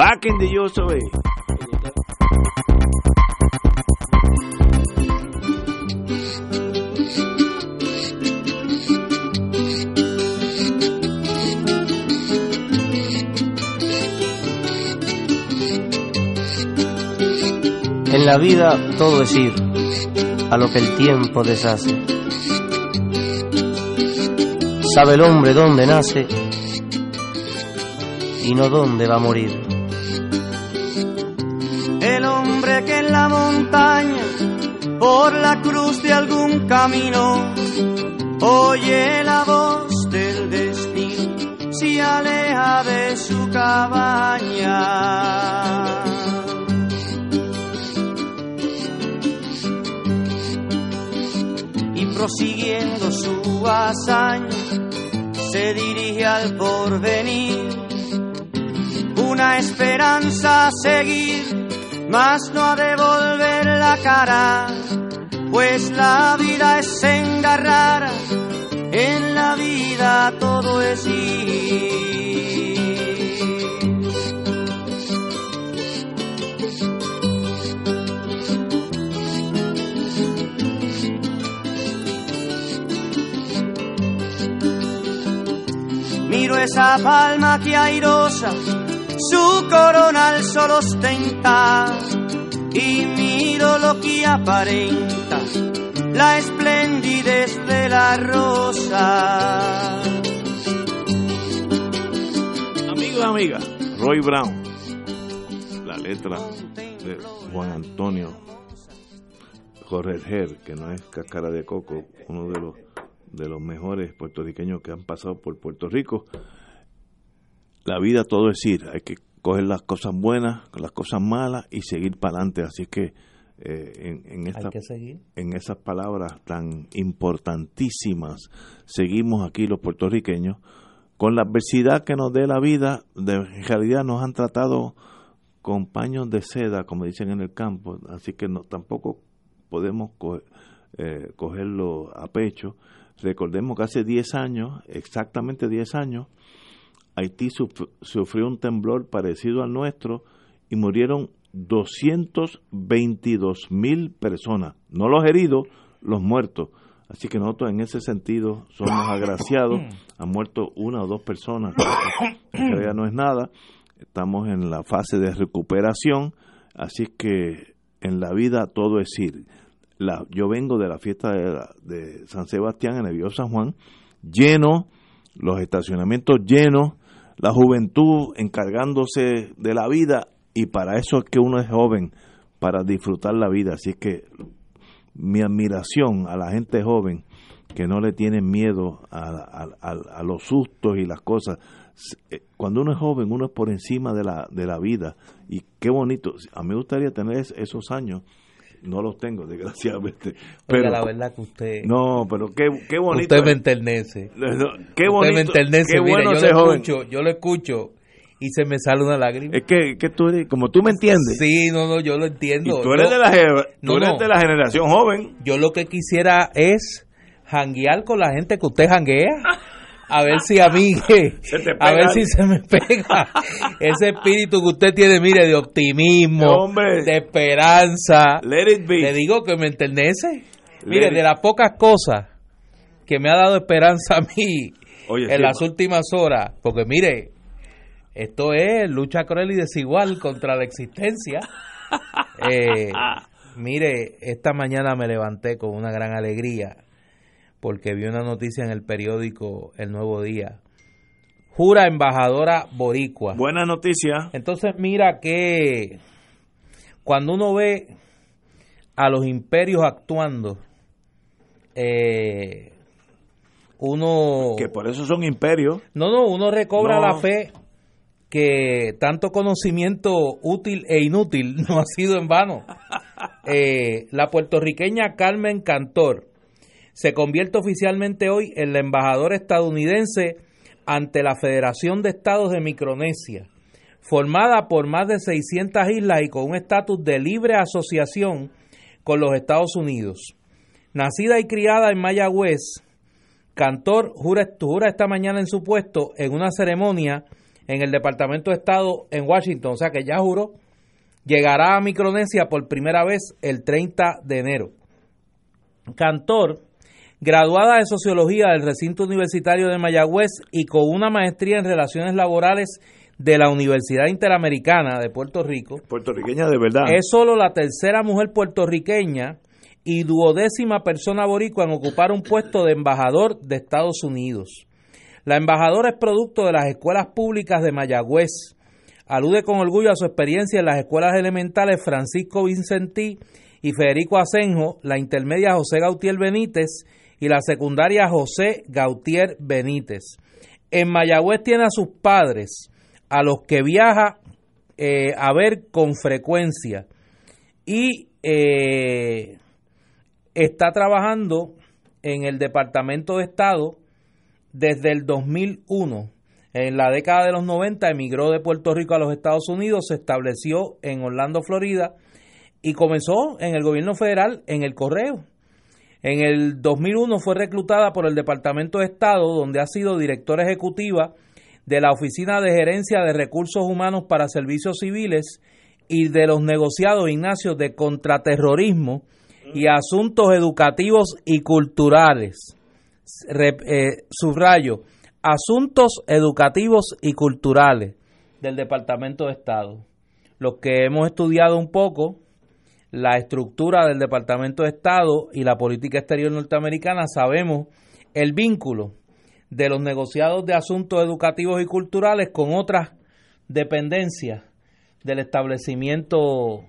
Back in the USA. En la vida todo es ir a lo que el tiempo deshace. Sabe el hombre dónde nace y no dónde va a morir. Por la cruz de algún camino, oye la voz del destino, se aleja de su cabaña. Y prosiguiendo su hazaña, se dirige al porvenir. Una esperanza a seguir, mas no a devolver la cara, pues la vida es engarrar, en la vida todo es ir. Miro esa palma que airosa su corona al sol ostenta y miro lo que aparenta la esplendidez de la rosa. Amigo amiga, Roy Brown. La letra de Juan Antonio Jorger, que no es cáscara de coco, uno de los de los mejores puertorriqueños que han pasado por Puerto Rico la vida todo es ir, hay que coger las cosas buenas, las cosas malas y seguir para adelante. Así que eh, en, en, esta, en esas palabras tan importantísimas, seguimos aquí los puertorriqueños. Con la adversidad que nos dé la vida, de, en realidad nos han tratado con paños de seda, como dicen en el campo, así que no, tampoco podemos eh, cogerlo a pecho. Recordemos que hace 10 años, exactamente 10 años, Haití sufrió un temblor parecido al nuestro y murieron 222 mil personas, no los heridos, los muertos. Así que nosotros en ese sentido somos agraciados. Han muerto una o dos personas, en realidad no es nada. Estamos en la fase de recuperación, así que en la vida todo es ir. La, yo vengo de la fiesta de, de San Sebastián en el Viejo San Juan, lleno, los estacionamientos llenos, la juventud encargándose de la vida y para eso es que uno es joven, para disfrutar la vida. Así que mi admiración a la gente joven que no le tienen miedo a, a, a, a, los sustos y las cosas. Cuando uno es joven, uno es por encima de la, de la vida. Y qué bonito. A mí me gustaría tener esos años. No los tengo, desgraciadamente. Pero Oiga, la verdad que usted. No, pero qué, qué bonito. Usted me enternece. Qué bonito. Usted me enternece. Qué bueno yo, lo joven. escucho, yo lo escucho y se me sale una lágrima. Es que, que tú eres, como tú me entiendes. Sí, no, no, yo lo entiendo. Y tú eres, de, la, tú eres no. de la generación joven. Yo lo que quisiera es janguear con la gente que usted janguea. A ver si a mí, a ver si se me pega ese espíritu que usted tiene, mire, de optimismo, hombre. de esperanza. Let it be. Le digo que me enternece. Mire, de las pocas cosas que me ha dado esperanza a mí Oye, en sí, las ma- últimas horas, porque mire, esto es lucha cruel y desigual contra la existencia. Eh, mire, esta mañana me levanté con una gran alegría porque vi una noticia en el periódico El Nuevo Día. Jura embajadora boricua. Buena noticia. Entonces mira que cuando uno ve a los imperios actuando, eh, uno... Que por eso son imperios. No, no, uno recobra No. la fe que tanto conocimiento útil e inútil no ha sido en vano. Eh, la puertorriqueña Carmen Cantor se convierte oficialmente hoy en la embajadora estadounidense ante la Federación de Estados de Micronesia, formada por más de 600 islas y con un estatus de libre asociación con los Estados Unidos. Nacida y criada en Mayagüez, Cantor jura, jura esta mañana en su puesto en una ceremonia en el Departamento de Estado en Washington, o sea que ya juró, llegará a Micronesia por primera vez el 30 de enero. Cantor, graduada de Sociología del recinto universitario de Mayagüez y con una maestría en Relaciones Laborales de la Universidad Interamericana de Puerto Rico, Puertorriqueña de verdad. es solo la tercera mujer puertorriqueña y duodécima persona boricua en ocupar un puesto de embajador de Estados Unidos. La embajadora es producto de las escuelas públicas de Mayagüez. Alude con orgullo a su experiencia en las escuelas elementales Francisco Vincentí y Federico Asenjo, la intermedia José Gautier Benítez y la secundaria José Gautier Benítez. En Mayagüez tiene a sus padres, a los que viaja eh, a ver con frecuencia y eh, está trabajando en el Departamento de Estado desde el 2001. En la década de los 90 emigró de Puerto Rico a los Estados Unidos, se estableció en Orlando, Florida y comenzó en el gobierno federal en el correo. En el 2001 fue reclutada por el Departamento de Estado, donde ha sido directora ejecutiva de la Oficina de Gerencia de Recursos Humanos para Servicios Civiles y de los negociados Ignacio de contraterrorismo y asuntos educativos y culturales. Eh, subrayo, asuntos educativos y culturales del Departamento de Estado. Los que hemos estudiado un poco la estructura del Departamento de Estado y la política exterior norteamericana, sabemos el vínculo de los negociados de asuntos educativos y culturales con otras dependencias del establecimiento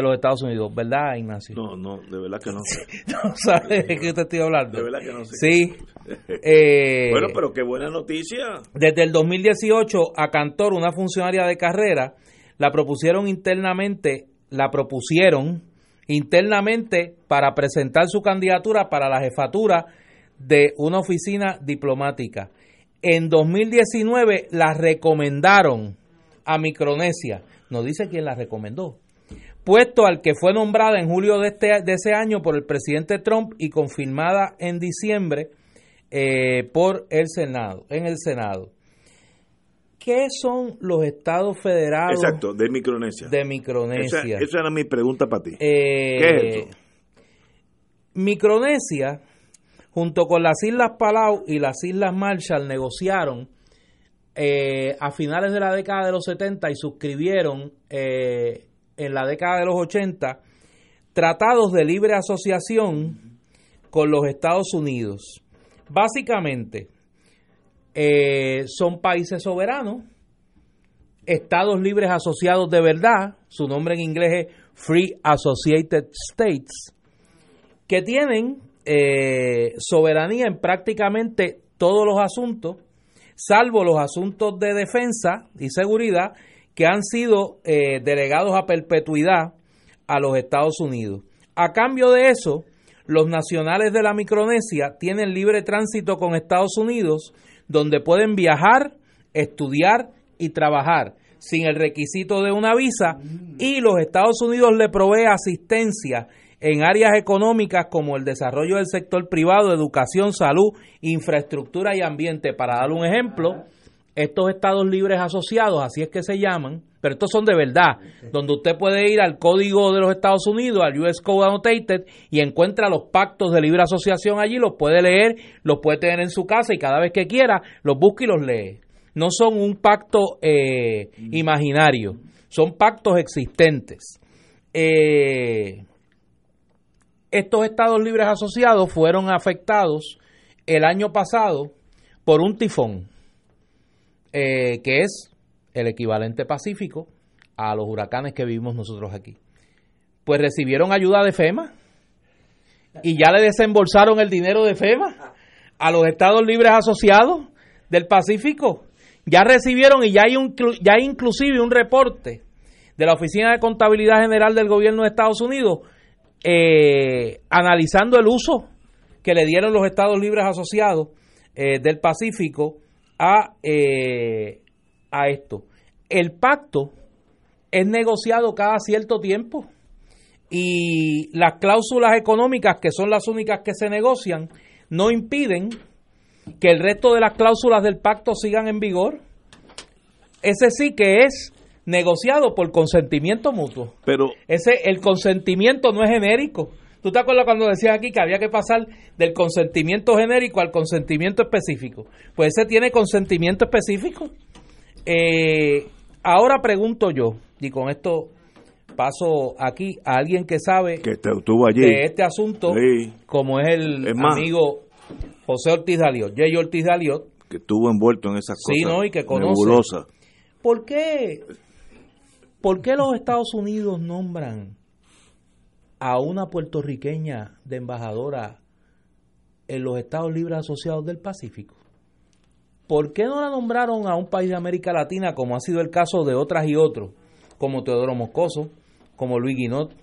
de los Estados Unidos, ¿verdad, Ignacio? No, no, de verdad que no sé. ¿No sabes de qué te estoy hablando? De verdad que no sé. Sí. Eh, Bueno, pero qué buena noticia. Desde el 2018 a Cantor, una funcionaria de carrera, la propusieron internamente, la propusieron internamente para presentar su candidatura para la jefatura de una oficina diplomática. En 2019 la recomendaron a Micronesia. No dice quién la recomendó. Puesto al que fue nombrada en julio de, este, de ese año por el presidente Trump y confirmada en diciembre eh, por el Senado, en el Senado. ¿Qué son los estados federados Exacto, de Micronesia. de Micronesia? Esa, esa era mi pregunta para ti. Eh, ¿Qué es eso? Micronesia, junto con las Islas Palau y las Islas Marshall, negociaron eh, a finales de la década de los 70 y suscribieron eh, en la década de los 80 tratados de libre asociación con los Estados Unidos. Básicamente, eh, son países soberanos, estados libres asociados de verdad, su nombre en inglés es Free Associated States, que tienen eh, soberanía en prácticamente todos los asuntos, salvo los asuntos de defensa y seguridad que han sido eh, delegados a perpetuidad a los Estados Unidos. A cambio de eso, los nacionales de la Micronesia tienen libre tránsito con Estados Unidos, donde pueden viajar, estudiar y trabajar sin el requisito de una visa y los Estados Unidos le provee asistencia en áreas económicas como el desarrollo del sector privado, educación, salud, infraestructura y ambiente. Para dar un ejemplo, estos estados libres asociados, así es que se llaman, pero estos son de verdad, donde usted puede ir al código de los Estados Unidos, al US Code Annotated, y encuentra los pactos de libre asociación allí, los puede leer, los puede tener en su casa y cada vez que quiera los busca y los lee. No son un pacto eh, imaginario, son pactos existentes. Eh, estos estados libres asociados fueron afectados el año pasado por un tifón, eh, que es el equivalente pacífico a los huracanes que vivimos nosotros aquí. Pues recibieron ayuda de FEMA y ya le desembolsaron el dinero de FEMA a los Estados Libres Asociados del Pacífico. Ya recibieron y ya hay, un, ya hay inclusive un reporte de la Oficina de Contabilidad General del Gobierno de Estados Unidos eh, analizando el uso que le dieron los Estados Libres Asociados eh, del Pacífico a, eh, a esto. El pacto es negociado cada cierto tiempo y las cláusulas económicas, que son las únicas que se negocian, no impiden que el resto de las cláusulas del pacto sigan en vigor. Ese sí que es negociado por consentimiento mutuo. Pero ese el consentimiento no es genérico. ¿Tú te acuerdas cuando decía aquí que había que pasar del consentimiento genérico al consentimiento específico? Pues ese tiene consentimiento específico. Eh, ahora pregunto yo, y con esto paso aquí a alguien que sabe que estuvo allí. de este asunto, como es el amigo José Ortiz Daliot, Jay Ortiz Daliot, que estuvo envuelto en esas sí, cosas ¿no? y que conoce. ¿Por qué, ¿Por qué los Estados Unidos nombran a una puertorriqueña de embajadora en los Estados Libres Asociados del Pacífico? ¿Por qué no la nombraron a un país de América Latina como ha sido el caso de otras y otros, como Teodoro Moscoso, como Luis Guinot,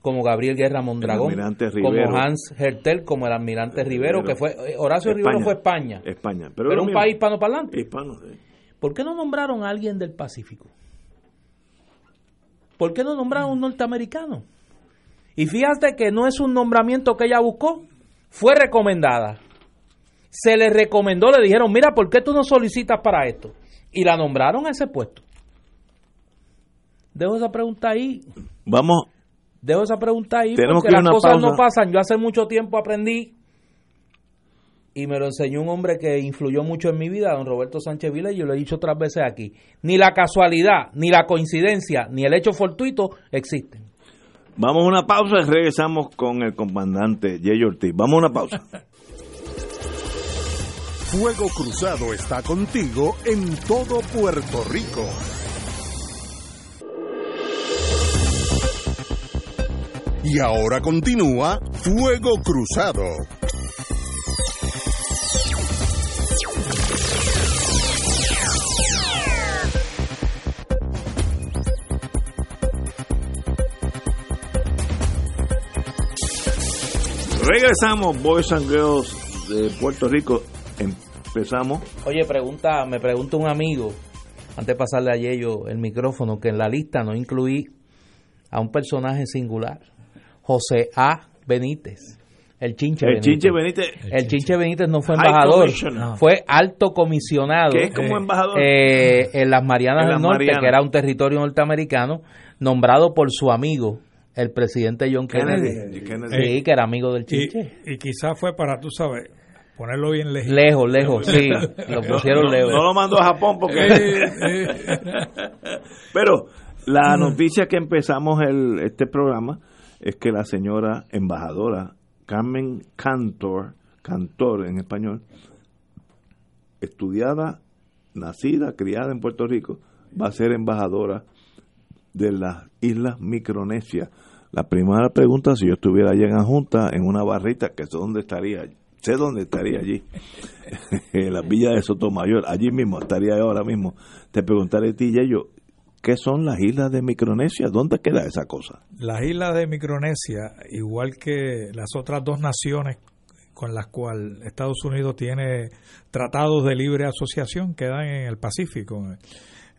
como Gabriel Guerra Mondragón, como Hans Hertel, como el almirante Rivero, que fue eh, Horacio Rivero fue España. España, pero, un país hispanoparlante. Hispano, sí. ¿Por qué no nombraron a alguien del Pacífico? ¿Por qué no nombraron a un norteamericano? Y fíjate que no es un nombramiento que ella buscó, fue recomendada. Se le recomendó, le dijeron, mira, ¿por qué tú no solicitas para esto? Y la nombraron a ese puesto. Dejo esa pregunta ahí. Vamos. Dejo esa pregunta ahí porque las cosas no pasan. Yo hace mucho tiempo aprendí y me lo enseñó un hombre que influyó mucho en mi vida, don Roberto Sánchez Vila, y yo lo he dicho otras veces aquí. Ni la casualidad, ni la coincidencia, ni el hecho fortuito existen. Vamos a una pausa y regresamos con el comandante Jay Ortiz. Vamos a una pausa. Fuego Cruzado está contigo en todo Puerto Rico. Y ahora continúa Fuego Cruzado. Regresamos, Boys and Girls de Puerto Rico. Empezamos. Oye, pregunta, me pregunta un amigo, antes de pasarle a Yello el micrófono, que en la lista no incluí a un personaje singular. José A. Benítez. El Chinche el Benítez. Chinche Benítez. El Chinche Benítez no fue embajador, fue alto comisionado. ¿Qué es como embajador? Eh, en las Marianas del Norte, que era un territorio norteamericano, nombrado por su amigo, el presidente John Kennedy. Sí, que era amigo del Chinche. Y, quizás fue para, tú sabes, ponerlo bien lejos. Lejos, lejos, sí. Lo pusieron lejos. No lo mandó a Japón porque... Pero la noticia que empezamos el, este programa es que la señora embajadora Carmen Cantor, Cantor en español, estudiada, nacida, criada en Puerto Rico, va a ser embajadora de las Islas Micronesia. La primera pregunta, si yo estuviera allí en Junta, en una barrita, que sé dónde estaría, sé dónde estaría allí, en la villa de Sotomayor, allí mismo estaría ahora mismo, te preguntaré a ti, yo ¿Qué son las islas de Micronesia? ¿Dónde queda esa cosa? Las islas de Micronesia, igual que las otras dos naciones con las cuales Estados Unidos tiene tratados de libre asociación, quedan en el Pacífico.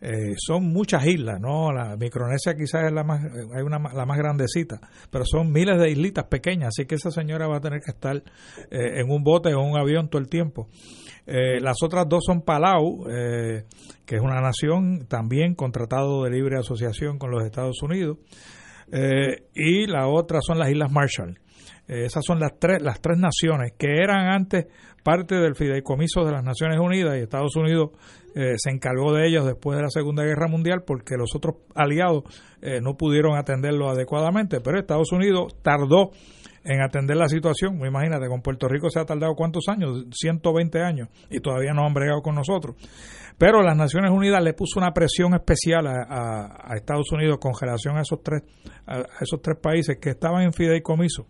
Eh, son muchas islas, ¿no? La Micronesia quizás es la más, hay una, la más grandecita, pero son miles de islitas pequeñas, así que esa señora va a tener que estar eh, en un bote o un avión todo el tiempo. Eh, las otras dos son Palau, eh, que es una nación también con tratado de libre asociación con los Estados Unidos, y la otra son las Islas Marshall. esas son las tres, las tres naciones que eran antes parte del fideicomiso de las Naciones Unidas y Estados Unidos se encargó de ellas después de la Segunda Guerra Mundial porque los otros aliados no pudieron atenderlo adecuadamente, pero Estados Unidos tardó en atender la situación. Imagínate, con Puerto Rico se ha tardado cuántos años, 120 años, y todavía no han bregado con nosotros. Pero las Naciones Unidas le puso una presión especial a, Estados Unidos con relación a esos tres, a esos tres países que estaban en fideicomiso.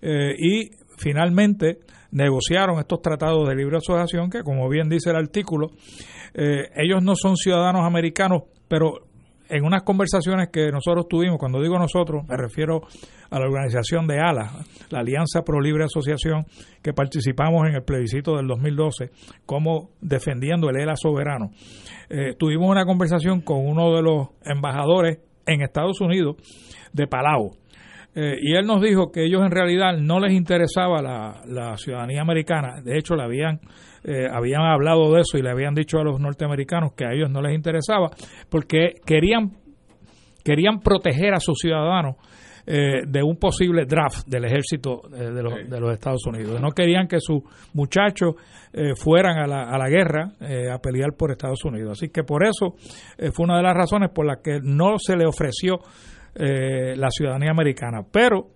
Eh, y finalmente negociaron estos tratados de libre asociación que, como bien dice el artículo, eh, ellos no son ciudadanos americanos, pero en unas conversaciones que nosotros tuvimos, cuando digo nosotros, me refiero a la organización de ALA, la Alianza Pro Libre Asociación, que participamos en el plebiscito del 2012, como defendiendo el ELA soberano. Eh, tuvimos una conversación con uno de los embajadores en Estados Unidos de Palau. Eh, y él nos dijo que ellos en realidad no les interesaba la, la ciudadanía americana, de hecho le habían eh, habían hablado de eso y le habían dicho a los norteamericanos que a ellos no les interesaba porque querían querían proteger a sus ciudadanos eh, de un posible draft del ejército eh, de, los, de, los, Estados Unidos. No querían que sus muchachos fueran a la, a la guerra a pelear por Estados Unidos. Así que por eso fue una de las razones por las que no se le ofreció la ciudadanía americana. Pero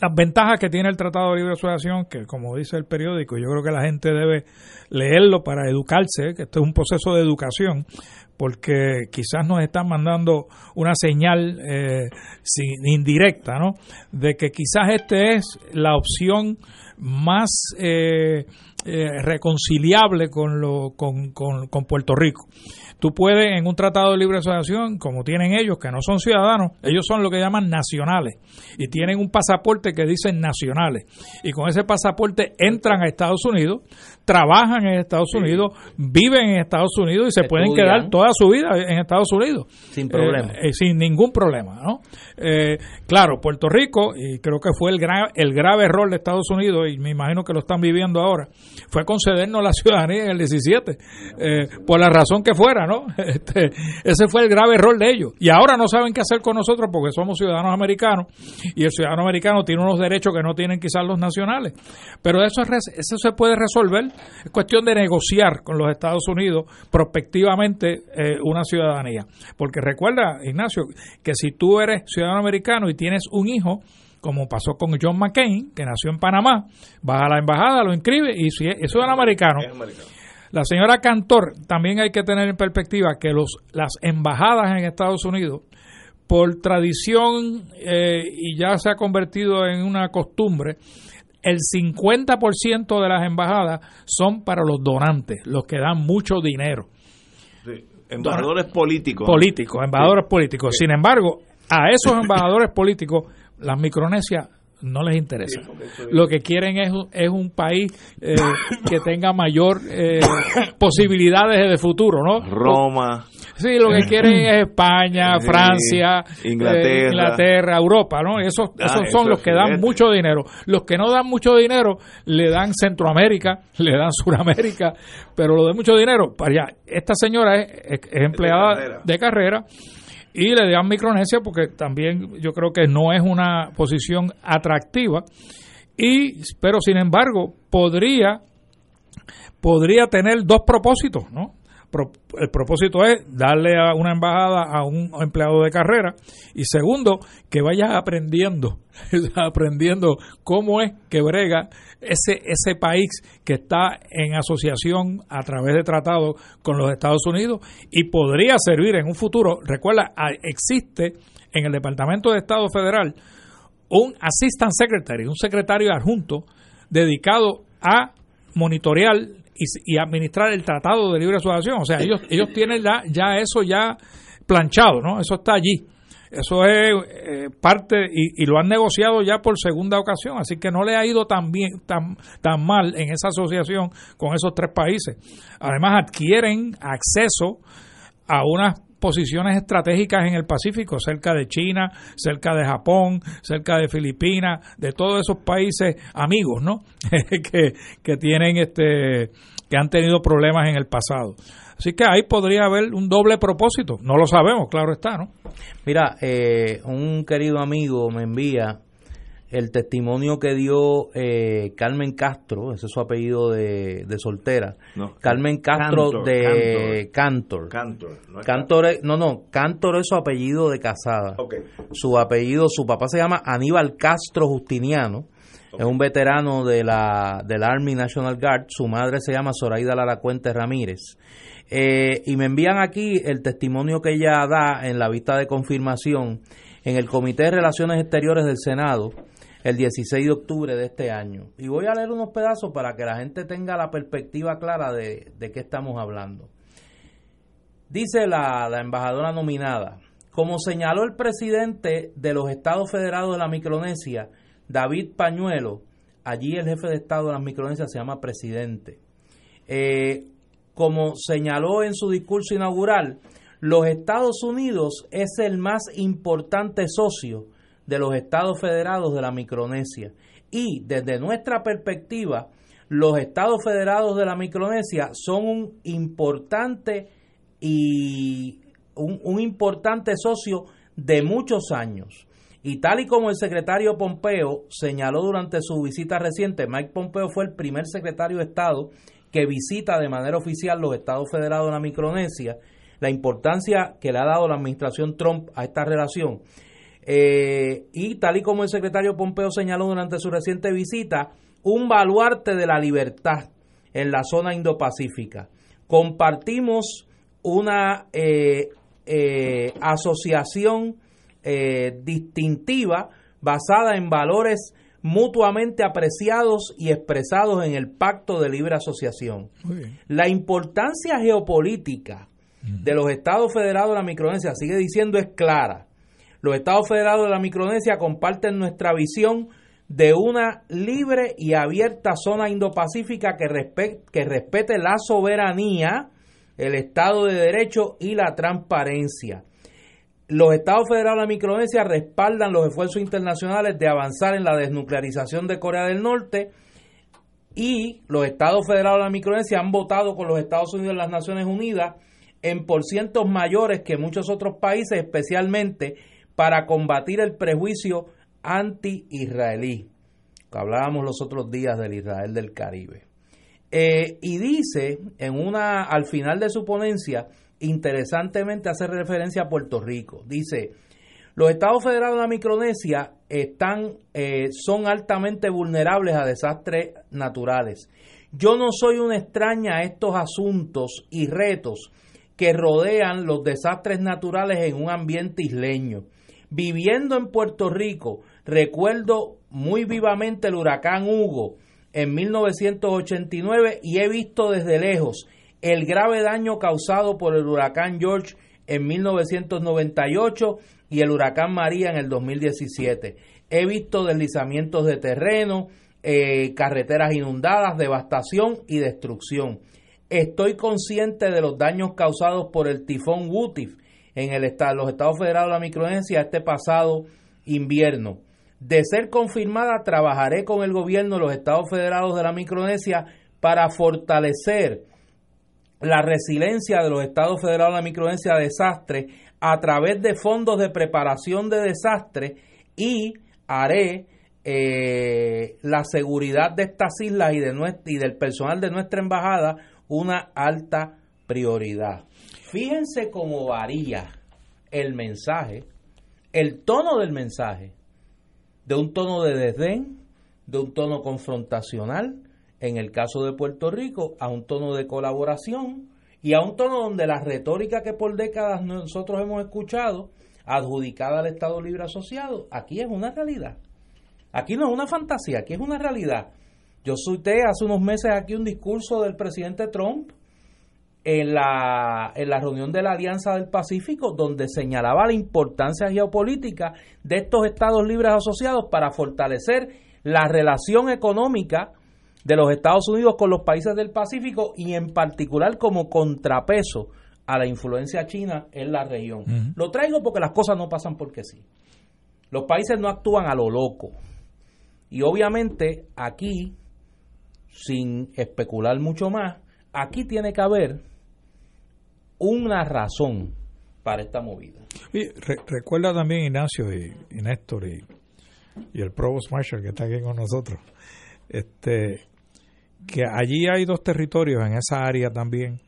las ventajas que tiene el Tratado de Libre Asociación, que como dice el periódico, yo creo que la gente debe leerlo para educarse, que esto es un proceso de educación, porque quizás nos están mandando una señal eh, sin, indirecta, ¿no? De que quizás esta es la opción más eh, eh, reconciliable con, lo, con, con, con Puerto Rico. Tú puedes, en un tratado de libre asociación, como tienen ellos, que no son ciudadanos, ellos son lo que llaman nacionales y tienen un pasaporte que dice nacionales. Y con ese pasaporte entran a Estados Unidos, trabajan en Estados Unidos, viven en Estados Unidos y se pueden quedar toda su vida en Estados Unidos. Sin problema. Eh, eh, sin ningún problema, ¿no? Eh, claro, Puerto Rico, y creo que fue el, el grave error de Estados Unidos, y me imagino que lo están viviendo ahora, fue concedernos la ciudadanía en el 17, por la razón que fuera, ¿no? Este, ese fue el grave error de ellos. Y ahora no saben qué hacer con nosotros porque somos ciudadanos americanos y el ciudadano americano tiene unos derechos que no tienen quizás los nacionales. Pero eso, eso se puede resolver. Es cuestión de negociar con los Estados Unidos prospectivamente eh, una ciudadanía. Porque recuerda, Ignacio, que si tú eres ciudadano americano y tienes un hijo, como pasó con John McCain, que nació en Panamá, vas a la embajada, lo inscribe y si es, ciudadano americano la señora Cantor, también hay que tener en perspectiva que los, las embajadas en Estados Unidos, por tradición eh, y ya se ha convertido en una costumbre, el 50% de las embajadas son para los donantes, los que dan mucho dinero. Embajadores políticos. Políticos, embajadores políticos. Sin embargo, a esos embajadores políticos, las Micronesias no les interesa. Lo que quieren es, es un país eh, que tenga mayor eh, posibilidades de futuro, ¿no? Roma. Sí, lo que quieren es España, Francia, eh, Inglaterra. Europa, ¿no? Esos, ah, esos son los que dan mucho dinero. Los que no dan mucho dinero le dan Centroamérica, le dan Suramérica, pero lo de mucho dinero, para allá. Esta señora es, empleada de carrera y le dan Micronesia porque también yo creo que no es una posición atractiva y pero sin embargo podría podría tener dos propósitos, ¿no? El propósito es darle a una embajada a un empleado de carrera. Y segundo que vaya aprendiendo aprendiendo cómo es que brega ese ese país que está en asociación a través de tratados con los Estados Unidos y podría servir en un futuro. Recuerda existe en el Departamento de Estado Federal un assistant secretary un secretario adjunto dedicado a monitorear y, administrar el Tratado de Libre Asociación. O sea, ellos, ellos tienen ya, ya eso ya planchado, ¿no? Eso está allí. Eso es eh, parte y, lo han negociado ya por segunda ocasión, así que no le ha ido tan bien, tan, tan mal en esa asociación con esos tres países. Además adquieren acceso a unas posiciones estratégicas en el Pacífico, cerca de China, cerca de Japón, cerca de Filipinas, de todos esos países amigos, ¿no? que, que tienen este que han tenido problemas en el pasado. Así que ahí podría haber un doble propósito. No lo sabemos, claro está, ¿no? Mira, eh, un querido amigo me envía el testimonio que dio eh, Carmen Castro, ese es su apellido de, soltera. Carmen Castro de Cantor. Cantor. No, Cantor no, no, Cantor es su apellido de casada. Su apellido, su papá se llama Aníbal Castro Justiniano. Es un veterano de la del Army National Guard. Su madre se llama Zoraida Laracuente Ramírez. Eh, y me envían aquí el testimonio que ella da en la vista de confirmación en el Comité de Relaciones Exteriores del Senado el 16 de octubre de este año. Y voy a leer unos pedazos para que la gente tenga la perspectiva clara de, de qué estamos hablando. Dice la, la embajadora nominada, como señaló el presidente de los Estados Federados de la Micronesia, David Pañuelo, allí el jefe de Estado de las Micronesias se llama presidente. Eh, como señaló en su discurso inaugural, los Estados Unidos es el más importante socio de los Estados Federados de la Micronesia. Y desde nuestra perspectiva, los Estados Federados de la Micronesia son un importante y un, un importante socio de muchos años. Y tal y como el secretario Pompeo señaló durante su visita reciente, Mike Pompeo fue el primer secretario de Estado que visita de manera oficial los Estados Federados de la Micronesia, la importancia que le ha dado la administración Trump a esta relación. Eh, y tal y como el secretario Pompeo señaló durante su reciente visita, un baluarte de la libertad en la zona Indo-Pacífica. Compartimos una eh, eh, asociación distintiva basada en valores mutuamente apreciados y expresados en el Pacto de Libre Asociación. La importancia geopolítica de los Estados Federados de la Micronesia, sigue diciendo, es clara. Los Estados Federados de la Micronesia comparten nuestra visión de una libre y abierta zona indopacífica que, que respete la soberanía, el Estado de Derecho y la transparencia. Los Estados Federados de la Micronesia respaldan los esfuerzos internacionales de avanzar en la desnuclearización de Corea del Norte y los Estados Federados de la Micronesia han votado con los Estados Unidos en las Naciones Unidas en porcientos mayores que muchos otros países, especialmente para combatir el prejuicio anti-israelí, hablábamos los otros días del Israel del Caribe. Eh, y dice en una al final de su ponencia interesantemente hace referencia a Puerto Rico. Dice, los estados federados de la Micronesia están, eh, son altamente vulnerables a desastres naturales. Yo no soy una extraña a estos asuntos y retos que rodean los desastres naturales en un ambiente isleño. Viviendo en Puerto Rico, recuerdo muy vivamente el huracán Hugo en 1989 y he visto desde lejos el grave daño causado por el huracán George en 1998 y el huracán María en el 2017. He visto deslizamientos de terreno, eh, carreteras inundadas, devastación y destrucción. Estoy consciente de los daños causados por el tifón Wutif en el estado, los Estados Federados de la Micronesia este pasado invierno. De ser confirmada, trabajaré con el gobierno de los Estados Federados de la Micronesia para fortalecer la resiliencia de los estados federados de la micronesia a desastres a través de fondos de preparación de desastres y haré eh, la seguridad de estas islas y, de y del personal de nuestra embajada una alta prioridad. Fíjense cómo varía el mensaje, el tono del mensaje, de un tono de desdén, de un tono confrontacional, en el caso de Puerto Rico, a un tono de colaboración y a un tono donde la retórica que por décadas nosotros hemos escuchado, adjudicada al Estado Libre Asociado, aquí es una realidad. Aquí no es una fantasía, aquí es una realidad. Yo cité hace unos meses aquí un discurso del presidente Trump en la, en la reunión de la Alianza del Pacífico, donde señalaba la importancia geopolítica de estos Estados Libres Asociados para fortalecer la relación económica de los Estados Unidos con los países del Pacífico y en particular como contrapeso a la influencia china en la región. Lo traigo porque las cosas no pasan porque sí. Los países no actúan a lo loco. Y obviamente aquí, sin especular mucho más, aquí tiene que haber una razón para esta movida. recuerda también Ignacio y, Néstor y, y, el Provost Marshall que está aquí con nosotros, este, que allí hay dos territorios en esa área también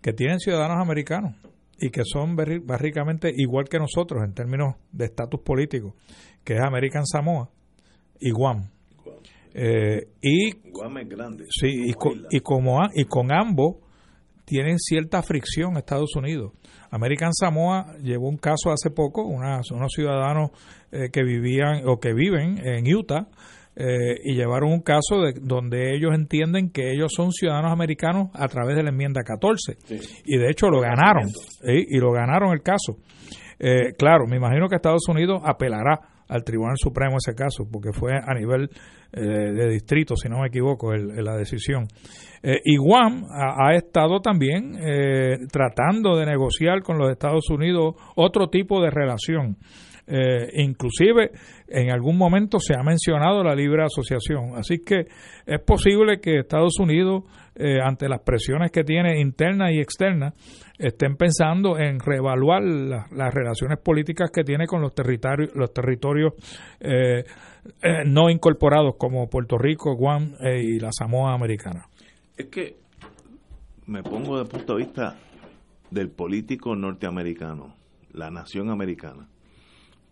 que tienen ciudadanos americanos y que son básicamente igual que nosotros en términos de estatus político, que es American Samoa y Guam. Eh, y Guam es grande. Sí, y con, y, como, y con ambos tienen cierta fricción Estados Unidos. American Samoa llevó un caso hace poco, unos ciudadanos eh, que vivían o que viven en Utah eh, y llevaron un caso de, donde ellos entienden que ellos son ciudadanos americanos a través de la enmienda 14 y de hecho lo ganaron y lo ganaron el caso. Eh, claro, me imagino que Estados Unidos apelará al Tribunal Supremo ese caso, porque fue a nivel eh, de distrito, si no me equivoco, la decisión. Eh, y Guam ha, estado también eh, tratando de negociar con los Estados Unidos otro tipo de relación. inclusive en algún momento se ha mencionado la libre asociación. Así que es posible que Estados Unidos, ante las presiones que tiene internas y externas, estén pensando en reevaluar las relaciones políticas que tiene con los territorios, los territorios eh, eh, no incorporados como Puerto Rico, Guam eh, y la Samoa americana. Es que me pongo de punto de vista del político norteamericano, la nación americana,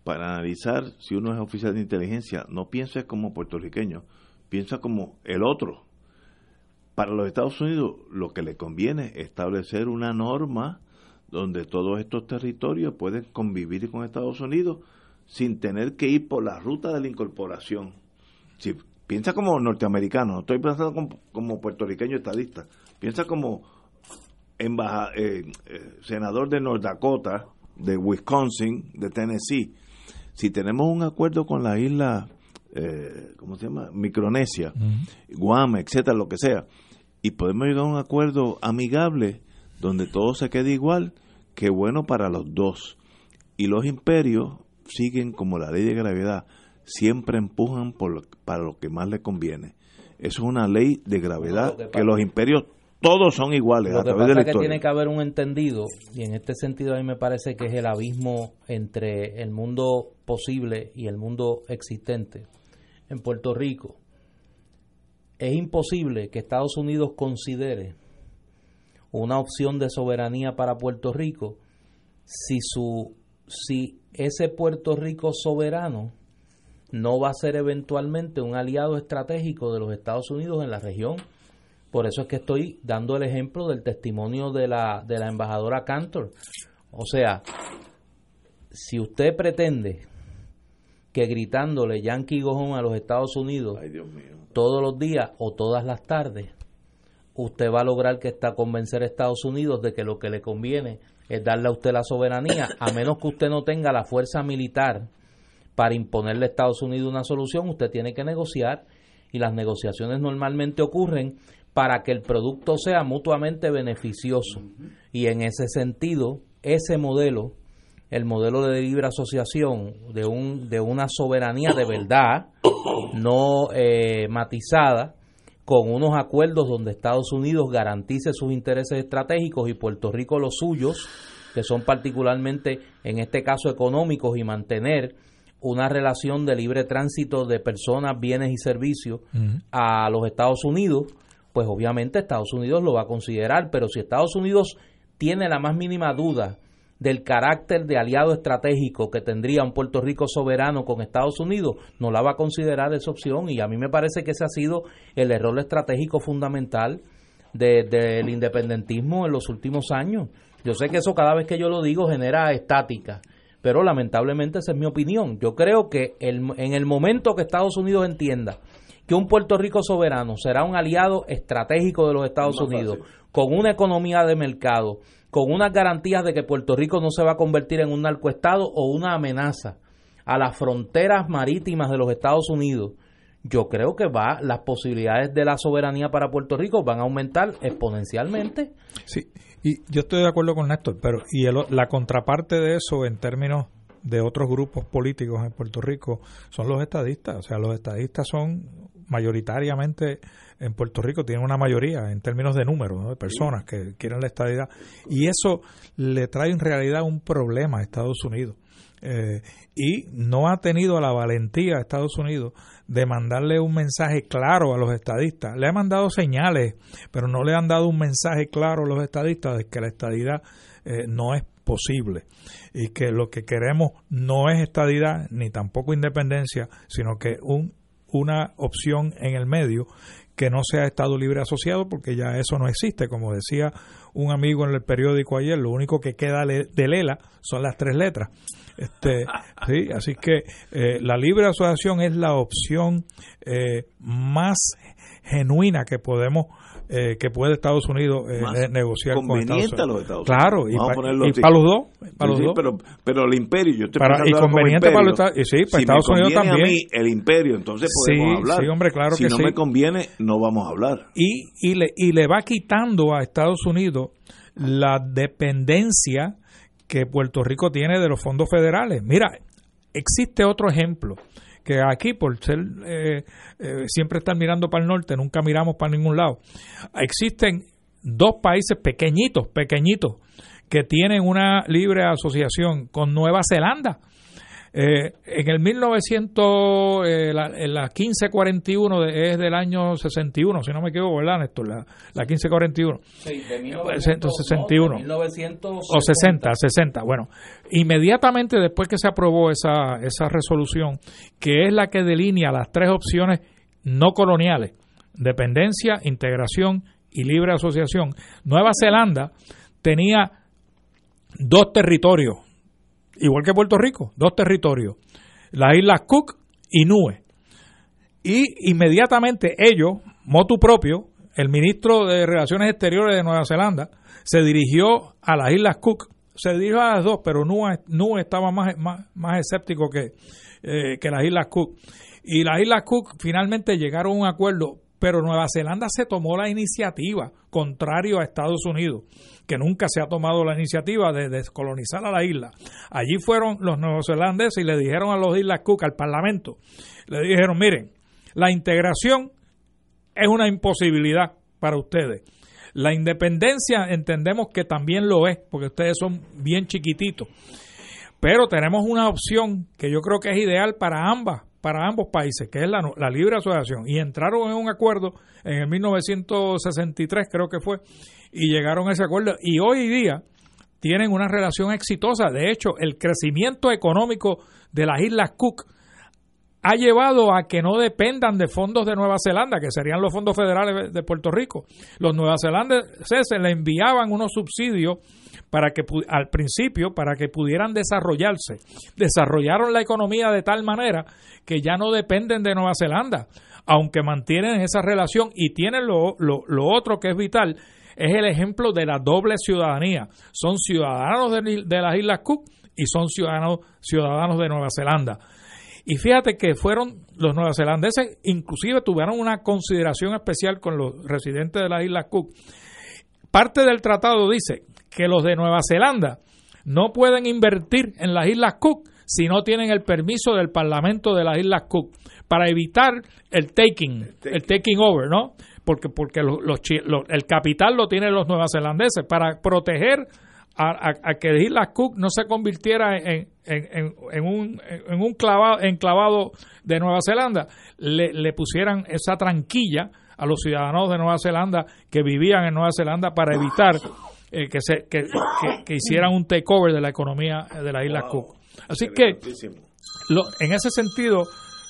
para analizar si uno es oficial de inteligencia, no piensa como puertorriqueño, piensa como el otro, para los Estados Unidos lo que le conviene es establecer una norma donde todos estos territorios pueden convivir con Estados Unidos sin tener que ir por la ruta de la incorporación. Si piensa como norteamericano, no estoy pensando como, puertorriqueño estadista, piensa como embaja, eh, eh, senador de North Dakota, de Wisconsin, de Tennessee. Si tenemos un acuerdo con la isla, eh, ¿cómo se llama? Micronesia, Guam, etcétera, lo que sea, y podemos llegar a un acuerdo amigable donde todo se quede igual, que bueno para los dos. Y los imperios siguen como la ley de gravedad, siempre empujan por para lo que más les conviene. Eso es una ley de gravedad que, los imperios todos son iguales. Lo que pasa es que tiene que haber un entendido, y en este sentido a mí me parece que es el abismo entre el mundo posible y el mundo existente. En Puerto Rico, es imposible que Estados Unidos considere una opción de soberanía para Puerto Rico si su si ese Puerto Rico soberano no va a ser eventualmente un aliado estratégico de los Estados Unidos en la región. Por eso es que estoy dando el ejemplo del testimonio de la, de la embajadora Cantor. O sea, si usted pretende que gritándole Yankee Gojón a los Estados Unidos todos los días o todas las tardes, usted va a lograr que está convencer a Estados Unidos de que lo que le conviene es darle a usted la soberanía, a menos que usted no tenga la fuerza militar para imponerle a Estados Unidos una solución, usted tiene que negociar y las negociaciones normalmente ocurren para que el producto sea mutuamente beneficioso. Y en ese sentido, ese modelo el modelo de libre asociación de, un, de una soberanía de verdad, no eh, matizada, con unos acuerdos donde Estados Unidos garantice sus intereses estratégicos y Puerto Rico los suyos, que son particularmente, en este caso, económicos y mantener una relación de libre tránsito de personas, bienes y servicios a los Estados Unidos, pues obviamente Estados Unidos lo va a considerar, pero si Estados Unidos tiene la más mínima duda del carácter de aliado estratégico que tendría un Puerto Rico soberano con Estados Unidos, no la va a considerar esa opción y a mí me parece que ese ha sido el error estratégico fundamental del independentismo en los últimos años. Yo sé que eso cada vez que yo lo digo genera estática, pero lamentablemente esa es mi opinión. Yo creo que en el momento que Estados Unidos entienda que un Puerto Rico soberano será un aliado estratégico de los Estados Unidos, con una economía de mercado, con unas garantías de que Puerto Rico no se va a convertir en un narcoestado o una amenaza a las fronteras marítimas de los Estados Unidos, yo creo que va las posibilidades de la soberanía para Puerto Rico van a aumentar exponencialmente. Sí, y yo estoy de acuerdo con Néstor, pero y la contraparte de eso en términos de otros grupos políticos en Puerto Rico son los estadistas, o sea, los estadistas son mayoritariamente en Puerto Rico tiene una mayoría en términos de número de personas que quieren la estadidad. Y eso le trae en realidad un problema a Estados Unidos. Eh, y no ha tenido la valentía a Estados Unidos de mandarle un mensaje claro a los estadistas. Le ha mandado señales, pero no le han dado un mensaje claro a los estadistas de que la estadidad eh, no es posible. Y que lo que queremos no es estadidad ni tampoco independencia, sino que un, una opción en el medio que no sea Estado libre asociado, porque ya eso no existe. Como decía un amigo en el periódico ayer, lo único que queda de Lela son las tres letras. Este, sí, así que eh, la libre asociación es la opción eh, más genuina que podemos eh, que puede Estados Unidos eh, negociar con Estados Unidos. los Estados Claro, y, para los dos. Para los dos. Pero, pero el imperio, yo estoy para, y conveniente para los Estados sí, para Estados Unidos también. A mí el imperio, entonces podemos hablar. Sí, hombre, claro si que no me conviene, no vamos a hablar. Y, y, le, y le va quitando a Estados Unidos la dependencia que Puerto Rico tiene de los fondos federales. Mira, existe otro ejemplo que aquí por ser eh, eh, siempre estar mirando para el norte, nunca miramos para ningún lado. Existen dos países pequeñitos, pequeñitos, que tienen una libre asociación con Nueva Zelanda. Eh, en el 1900, eh, la, en la 1541 es del año 61, si no me equivoco, ¿verdad, Néstor? La, la 1541. Sí, de 1961. o 60, 60. Bueno, inmediatamente después que se aprobó esa, esa resolución, que es la que delinea las tres opciones no coloniales, dependencia, integración y libre asociación, Nueva Zelanda tenía dos territorios igual que Puerto Rico, dos territorios, las islas Cook y Nue. Y inmediatamente ellos, motu propio, el ministro de Relaciones Exteriores de Nueva Zelanda, se dirigió a las islas Cook, se dirigió a las dos, pero Nue, estaba más, más, escéptico que, eh, que las islas Cook. Y las islas Cook finalmente llegaron a un acuerdo, pero Nueva Zelanda se tomó la iniciativa, contrario a Estados Unidos que nunca se ha tomado la iniciativa de descolonizar a la isla. Allí fueron los neozelandeses y le dijeron a los Islas Cook, al Parlamento, le dijeron, miren, la integración es una imposibilidad para ustedes. La independencia entendemos que también lo es, porque ustedes son bien chiquititos. Pero tenemos una opción que yo creo que es ideal para ambas, para ambos países, que es la, la libre asociación. Y entraron en un acuerdo en el 1963, creo que fue, y llegaron a ese acuerdo. Y hoy día tienen una relación exitosa. De hecho, el crecimiento económico de las Islas Cook ha llevado a que no dependan de fondos de Nueva Zelanda, que serían los fondos federales de Puerto Rico. Los neozelandeses le enviaban unos subsidios para que al principio para que pudieran desarrollarse. Desarrollaron la economía de tal manera que ya no dependen de Nueva Zelanda, aunque mantienen esa relación y tienen lo, lo, lo otro que es vital, es el ejemplo de la doble ciudadanía. Son ciudadanos de, las Islas Cook y son ciudadanos, ciudadanos de Nueva Zelanda. Y fíjate que fueron los neozelandeses, inclusive tuvieron una consideración especial con los residentes de las Islas Cook. Parte del tratado dice que los de Nueva Zelanda no pueden invertir en las Islas Cook si no tienen el permiso del Parlamento de las Islas Cook para evitar el taking, el taking over, ¿no? porque, porque los, el capital lo tienen los neozelandeses para proteger a, que Islas Cook no se convirtiera en, en, en, un, en un clavado, enclavado de Nueva Zelanda, le, le pusieran esa tranquilla a los ciudadanos de Nueva Zelanda que vivían en Nueva Zelanda para evitar eh, que, se, que, que, hicieran un takeover de la economía de la isla Cook. Así que, lo, en ese sentido,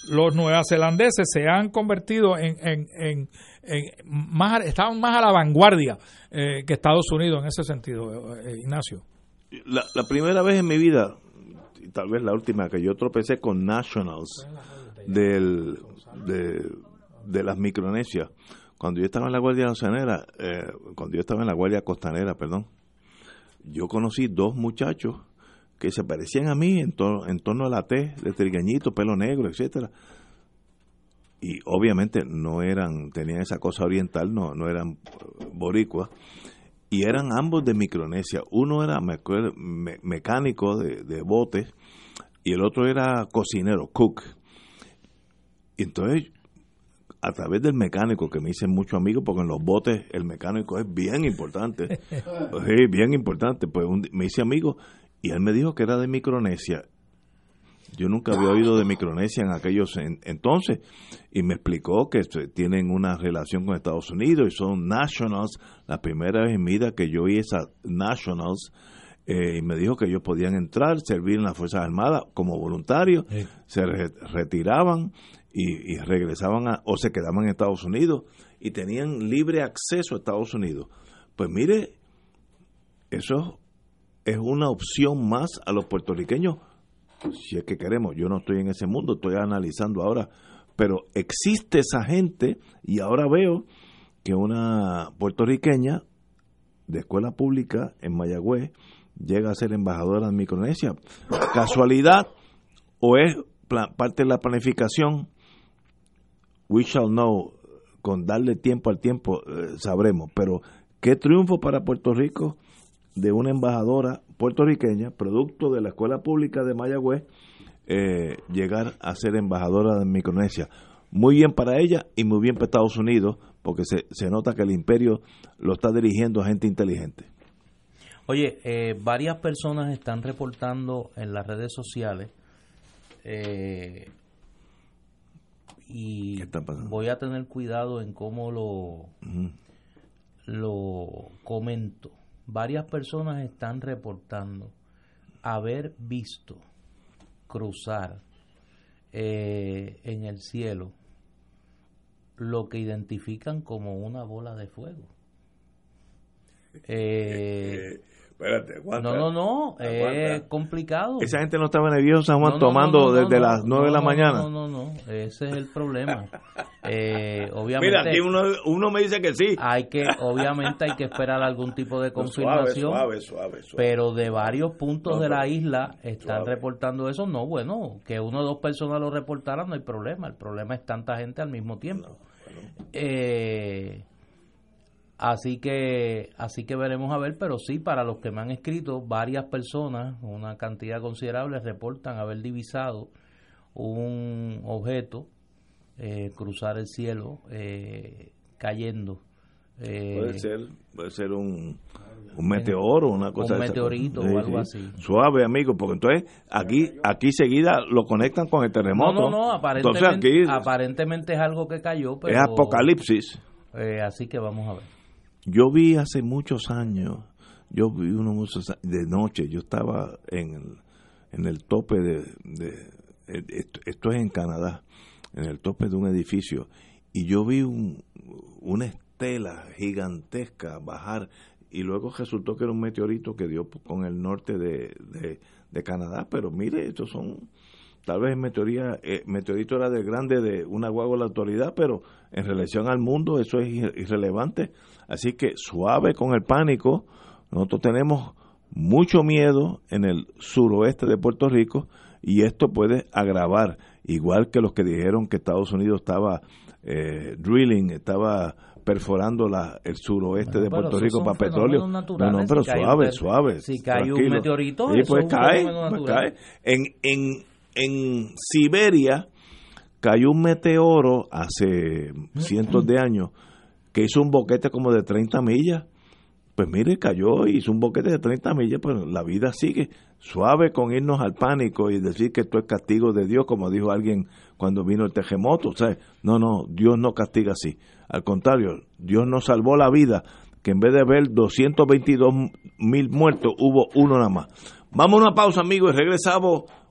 los neozelandeses se han convertido en, en, más estaban más a la vanguardia eh, que Estados Unidos en ese sentido, eh, Ignacio. La, primera vez en mi vida, y tal vez la última, que yo tropecé con Nationals del, de, las Micronesias, cuando yo estaba en la Guardia Costanera, eh, cuando yo estaba en la Guardia Costanera, perdón, yo conocí dos muchachos que se parecían a mí en, torno a la T, de trigueñito, pelo negro, etcétera y obviamente no eran, tenían esa cosa oriental, no, no eran boricuas, y eran ambos de Micronesia. Uno era mecánico de, de botes y el otro era cocinero, cook. Entonces, a través del mecánico, que me hice mucho amigo, porque en los botes el mecánico es bien importante, sí, bien importante, pues me hice amigo y él me dijo que era de Micronesia. Yo nunca había oído de Micronesia en aquellos entonces y me explicó que tienen una relación con Estados Unidos y son nationals. La primera vez en mi vida que yo oí esas nationals eh, y me dijo que ellos podían entrar, servir en las Fuerzas Armadas como voluntarios, se retiraban y, regresaban o se quedaban en Estados Unidos y tenían libre acceso a Estados Unidos. Pues mire, eso es una opción más a los puertorriqueños, si es que queremos. Yo no estoy en ese mundo, estoy analizando ahora, pero existe esa gente y ahora veo que una puertorriqueña de escuela pública en Mayagüez llega a ser embajadora de Micronesia. ¿Casualidad o es parte de la planificación? We shall know. Con darle tiempo al tiempo eh, sabremos. Pero qué triunfo para Puerto Rico de una embajadora puertorriqueña, producto de la escuela pública de Mayagüez, eh, llegar a ser embajadora de Micronesia. Muy bien para ella y muy bien para Estados Unidos, porque se, se nota que el imperio lo está dirigiendo a gente inteligente. Oye, eh, varias personas están reportando en las redes sociales eh, y voy a tener cuidado en cómo lo, lo comento. Varias personas están reportando haber visto cruzar eh, en el cielo lo que identifican como una bola de fuego. Eh, Espérate, No, no, no, es complicado. Esa gente no estaba en el viejo San Juan tomando desde las 9 de la mañana. No, no, no, ese es el problema. eh, obviamente, Mira, aquí uno, uno, me dice que sí. Hay que, obviamente hay que esperar algún tipo de confirmación. Suave, suave, suave, Pero de varios puntos de la isla están reportando eso. No, bueno, que uno o dos personas lo reportaran no hay problema. El problema es tanta gente al mismo tiempo. Eh Así que, así que veremos a ver, pero sí, para los que me han escrito, varias personas, una cantidad considerable, reportan haber divisado un objeto eh, cruzar el cielo eh, cayendo. Eh, puede ser, puede ser un, un meteoro, una cosa. Un meteorito o algo así. Suave, amigo, porque entonces aquí aquí seguida lo conectan con el terremoto. No, no, no, aparentemente, aparentemente es algo que cayó, pero... Es apocalipsis. así que vamos a ver. Yo vi hace muchos años, yo vi uno muchos de noche, yo estaba en el, en el tope de, esto, es en Canadá, en el tope de un edificio, y yo vi un, una estela gigantesca bajar, y luego resultó que era un meteorito que dio con el norte de, de, Canadá, pero mire, estos son tal vez el eh, meteorito era de grande de una guagua la autoridad, pero en relación al mundo eso es irrelevante. Así que suave con el pánico. Nosotros tenemos mucho miedo en el suroeste de Puerto Rico y esto puede agravar, igual que los que dijeron que Estados Unidos estaba eh, drilling, estaba perforando la, el suroeste de Puerto Rico para petróleo. No, no, pero suave, suave. Si cae un meteorito, pues cae, pues cae. En, en, en Siberia cayó un meteoro hace cientos de años que hizo un boquete como de 30 millas. Pues mire, cayó y hizo un boquete de 30 millas, pues la vida sigue suave con irnos al pánico y decir que esto es castigo de Dios, como dijo alguien cuando vino el terremoto. Sea, no, no, Dios no castiga así. Al contrario, Dios nos salvó la vida, que en vez de haber 222 mil muertos, hubo uno nada más. Vamos a una pausa, amigos, y regresamos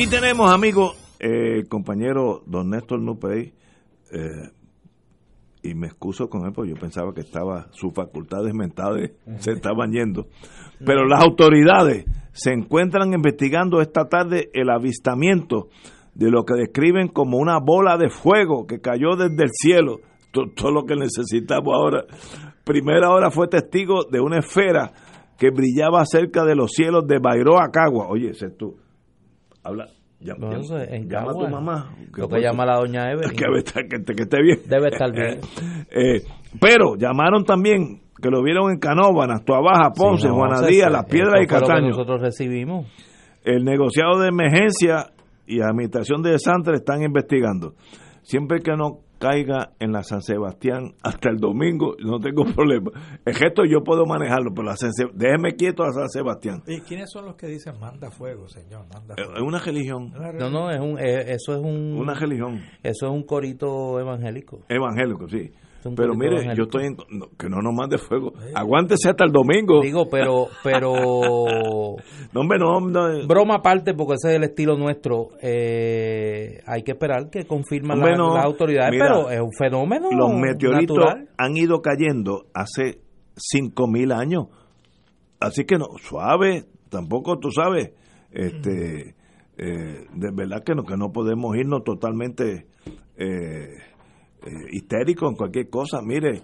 Aquí tenemos, amigo, eh, compañero don Néstor Nupey, eh, y me excuso con él porque yo pensaba que estaba sus facultades mentales se estaban yendo. Pero las autoridades se encuentran investigando esta tarde el avistamiento de lo que describen como una bola de fuego que cayó desde el cielo. Todo, lo que necesitamos ahora. Primera hora fue testigo de una esfera que brillaba cerca de los cielos de Bairoa, Cagua. Oye, ese tú habla, llama a tu mamá. Que Lo que llama la doña Evelyn. Que, que, esté bien. Debe estar bien. Eh, pero llamaron también, que lo vieron en Canóvanas, Tuabaja, Ponce, sí, Juanadía, Las Piedras y Castaño. nosotros recibimos. El negociado de emergencia y administración de Santos están investigando. Siempre que no caiga en la San Sebastián hasta el domingo, no tengo problema. El gesto yo puedo manejarlo, pero la déjeme quieto a San Sebastián. ¿Y quiénes son los que dicen manda fuego, señor? Manda fuego. Es una religión. No, no, es un, eso es un... Una religión. Eso es un corito evangélico. Evangélico, sí. Pero mire, yo estoy en, que no nos mande fuego. Aguántese hasta el domingo. Digo, pero pero no, hombre, no, broma aparte porque ese es el estilo nuestro. Eh, hay que esperar que confirmen las autoridades, pero es un fenómeno. Los meteoritos han ido cayendo hace 5000 años. Así que no, suave, tampoco tú sabes, este eh, de verdad que no que no podemos irnos totalmente eh, eh, histérico en cualquier cosa. Mire,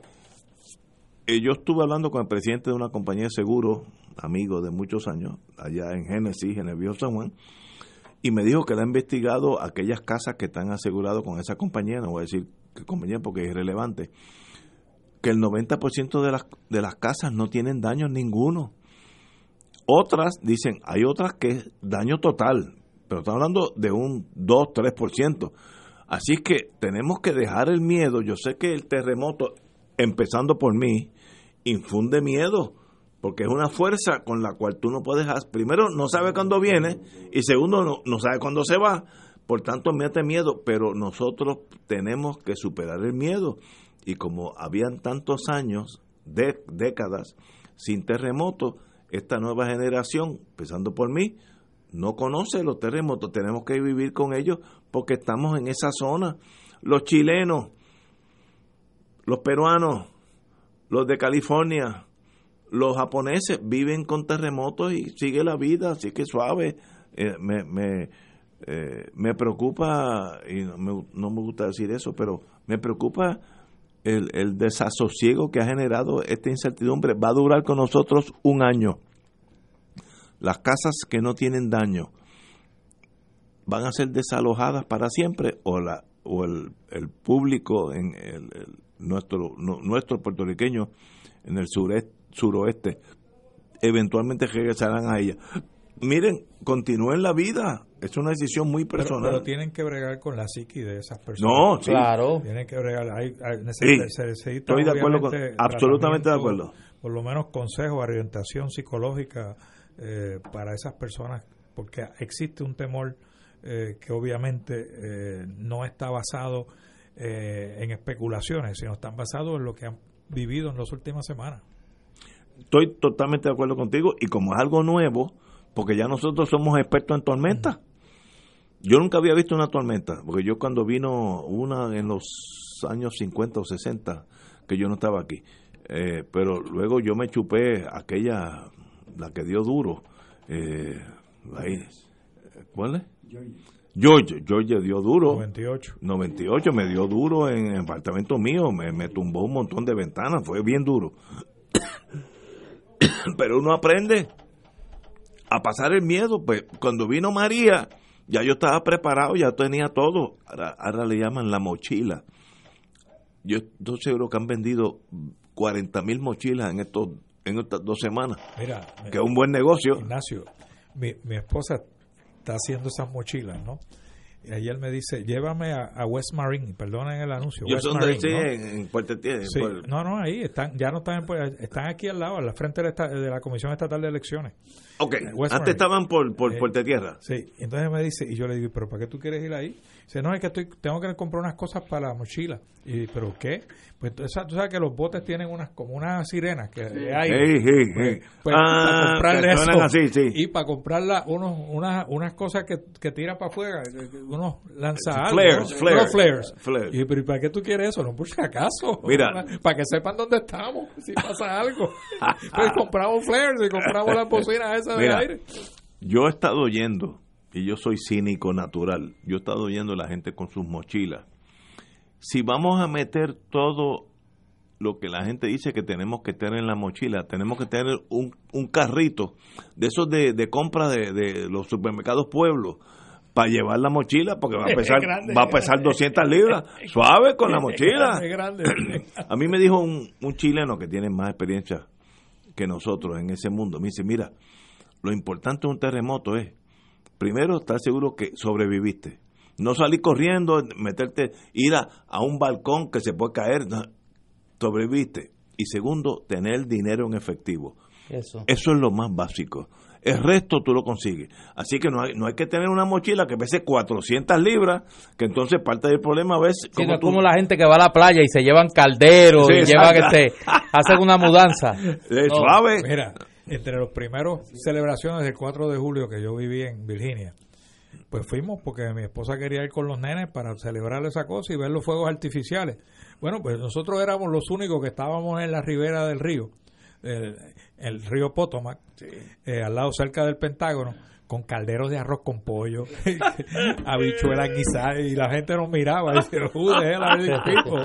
eh, yo estuve hablando con el presidente de una compañía de seguro, amigo de muchos años, allá en Génesis, en el Viejo San Juan, y me dijo que le ha investigado aquellas casas que están aseguradas con esa compañía, no voy a decir qué compañía porque es irrelevante, que el 90% de las, de las casas no tienen daño ninguno. Otras dicen, hay otras que es daño total, pero estamos hablando de un 2-3%. Así que tenemos que dejar el miedo. Yo sé que el terremoto, empezando por mí, infunde miedo, porque es una fuerza con la cual tú no puedes, primero no sabe cuándo viene y segundo no, no sabe cuándo se va. Por tanto, mete miedo, pero nosotros tenemos que superar el miedo. Y como habían tantos años, de, décadas, sin terremoto, esta nueva generación, empezando por mí, no conoce los terremotos, tenemos que vivir con ellos porque estamos en esa zona. Los chilenos, los peruanos, los de California, los japoneses viven con terremotos y sigue la vida, así que suave. Eh, me, me, eh, me preocupa, y no me, no me gusta decir eso, pero me preocupa el, el desasosiego que ha generado esta incertidumbre. Va a durar con nosotros un año las casas que no tienen daño van a ser desalojadas para siempre o la o el, el público en el, nuestro nuestro puertorriqueño en el sureste, suroeste eventualmente regresarán a ella miren continúen la vida. Es una decisión muy personal pero, tienen que bregar con la psiqui de esas personas. No claro. Tienen que bregar. Hay, estoy de acuerdo absolutamente de acuerdo. por lo menos consejo orientación psicológica eh, para esas personas, porque existe un temor eh, que obviamente eh, no está basado en especulaciones, sino están basados en lo que han vivido en las últimas semanas. Estoy totalmente de acuerdo contigo y como es algo nuevo, porque ya nosotros somos expertos en tormentas. Yo nunca había visto una tormenta, porque yo cuando vino una en los años 50 o 60, que yo no estaba aquí, pero luego yo me chupé aquella la que dio duro, eh, ¿cuál es? Georgia. Georgia, dio duro. 98. 98 me dio duro en el apartamento mío, me, me tumbó un montón de ventanas, fue bien duro. Pero uno aprende a pasar el miedo, pues cuando vino María, ya yo estaba preparado, ya tenía todo. Ahora, le llaman la mochila. Yo estoy seguro que han vendido 40 mil mochilas en estos en estas dos semanas. Mira, que es un buen negocio. Ignacio, mi, mi esposa está haciendo esas mochilas, ¿no? Y ayer me dice, llévame a, West Marine, perdonen el anuncio. Yo West Marine, sí, en, Puerto sí. No, no, ahí están, ya no están, están aquí al lado, a la frente de, de la Comisión Estatal de Elecciones. Ok, antes estaban por, por eh, Puerto Tierra. Sí, entonces me dice, y yo le digo, ¿pero para qué tú quieres ir ahí? Dice, no, es que estoy, tengo que comprar unas cosas para la mochila. Y ¿pero qué? Pues tú sabes que los botes tienen unas como unas sirenas que hay. Pues, pues, ah, para comprarle eso, y para comprarla unos, unas, unas cosas que, que tiran para afuera, unos lanza flares, flares, flares. flares. Y pero ¿para qué tú quieres eso? No, por si acaso. Mira. Para que sepan dónde estamos, si pasa algo. pues compramos flares y compramos las bocinas esas de aire. Yo he estado oyendo y yo soy cínico natural, yo he estado oyendo a la gente con sus mochilas. Si vamos a meter todo lo que la gente dice que tenemos que tener en la mochila, tenemos que tener un, un carrito de esos de, de compra de, de, los supermercados pueblos para llevar la mochila porque va a pesar va a pesar 200 libras. Suave con la mochila. a mí me dijo un, un chileno que tiene más experiencia que nosotros en ese mundo. Me dice mira lo importante de un terremoto es primero estar seguro que sobreviviste no salir corriendo meterte ir a, a un balcón que se puede caer no, sobreviviste y segundo tener dinero en efectivo Eso. eso es lo más básico el resto tú lo consigues. Así que no hay, no hay que tener una mochila que pese 400 libras, que entonces parte del problema es Sí, como no es tú- como la gente que va a la playa y se llevan calderos Sí, y llevan este, hacen una mudanza. Eh, No, suave. Mira, entre los primeros celebraciones del 4 de julio que yo viví en Virginia, pues fuimos porque mi esposa quería ir con los nenes para celebrar esa cosa y ver los fuegos artificiales. Bueno, pues nosotros éramos los únicos que estábamos en la ribera del río, el, el río Potomac, eh, al lado cerca del Pentágono, con calderos de arroz con pollo, habichuelas guisadas, y la gente nos miraba y decía, "Who the hell are these people?"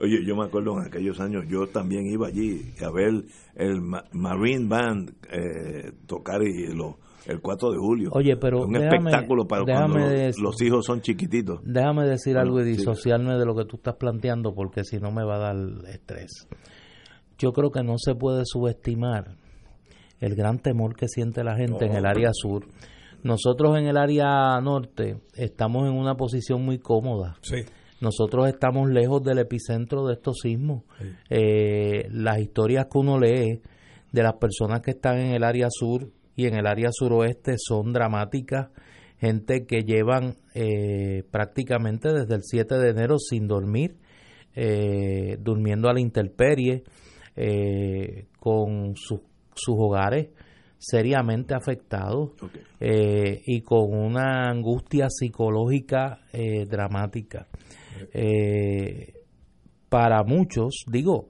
Oye, yo me acuerdo en aquellos años, yo también iba allí a ver el Ma- Marine Band eh, tocar y lo- el 4 de julio. Oye, pero Un déjame- espectáculo para cuando los, los hijos son chiquititos. Déjame decir Bueno, algo y disociarme de lo que tú estás planteando porque si no me va a dar estrés. Yo creo que no se puede subestimar el gran temor que siente la gente en el área sur. Nosotros en el área norte estamos en una posición muy cómoda. Sí. Nosotros estamos lejos del epicentro de estos sismos. Eh, las historias que uno lee de las personas que están en el área sur y en el área suroeste son dramáticas. Gente que llevan eh, prácticamente desde el 7 de enero sin dormir, eh, durmiendo a la intemperie, eh, con sus sus hogares seriamente afectados eh, y con una angustia psicológica eh, dramática. Eh, para muchos, digo,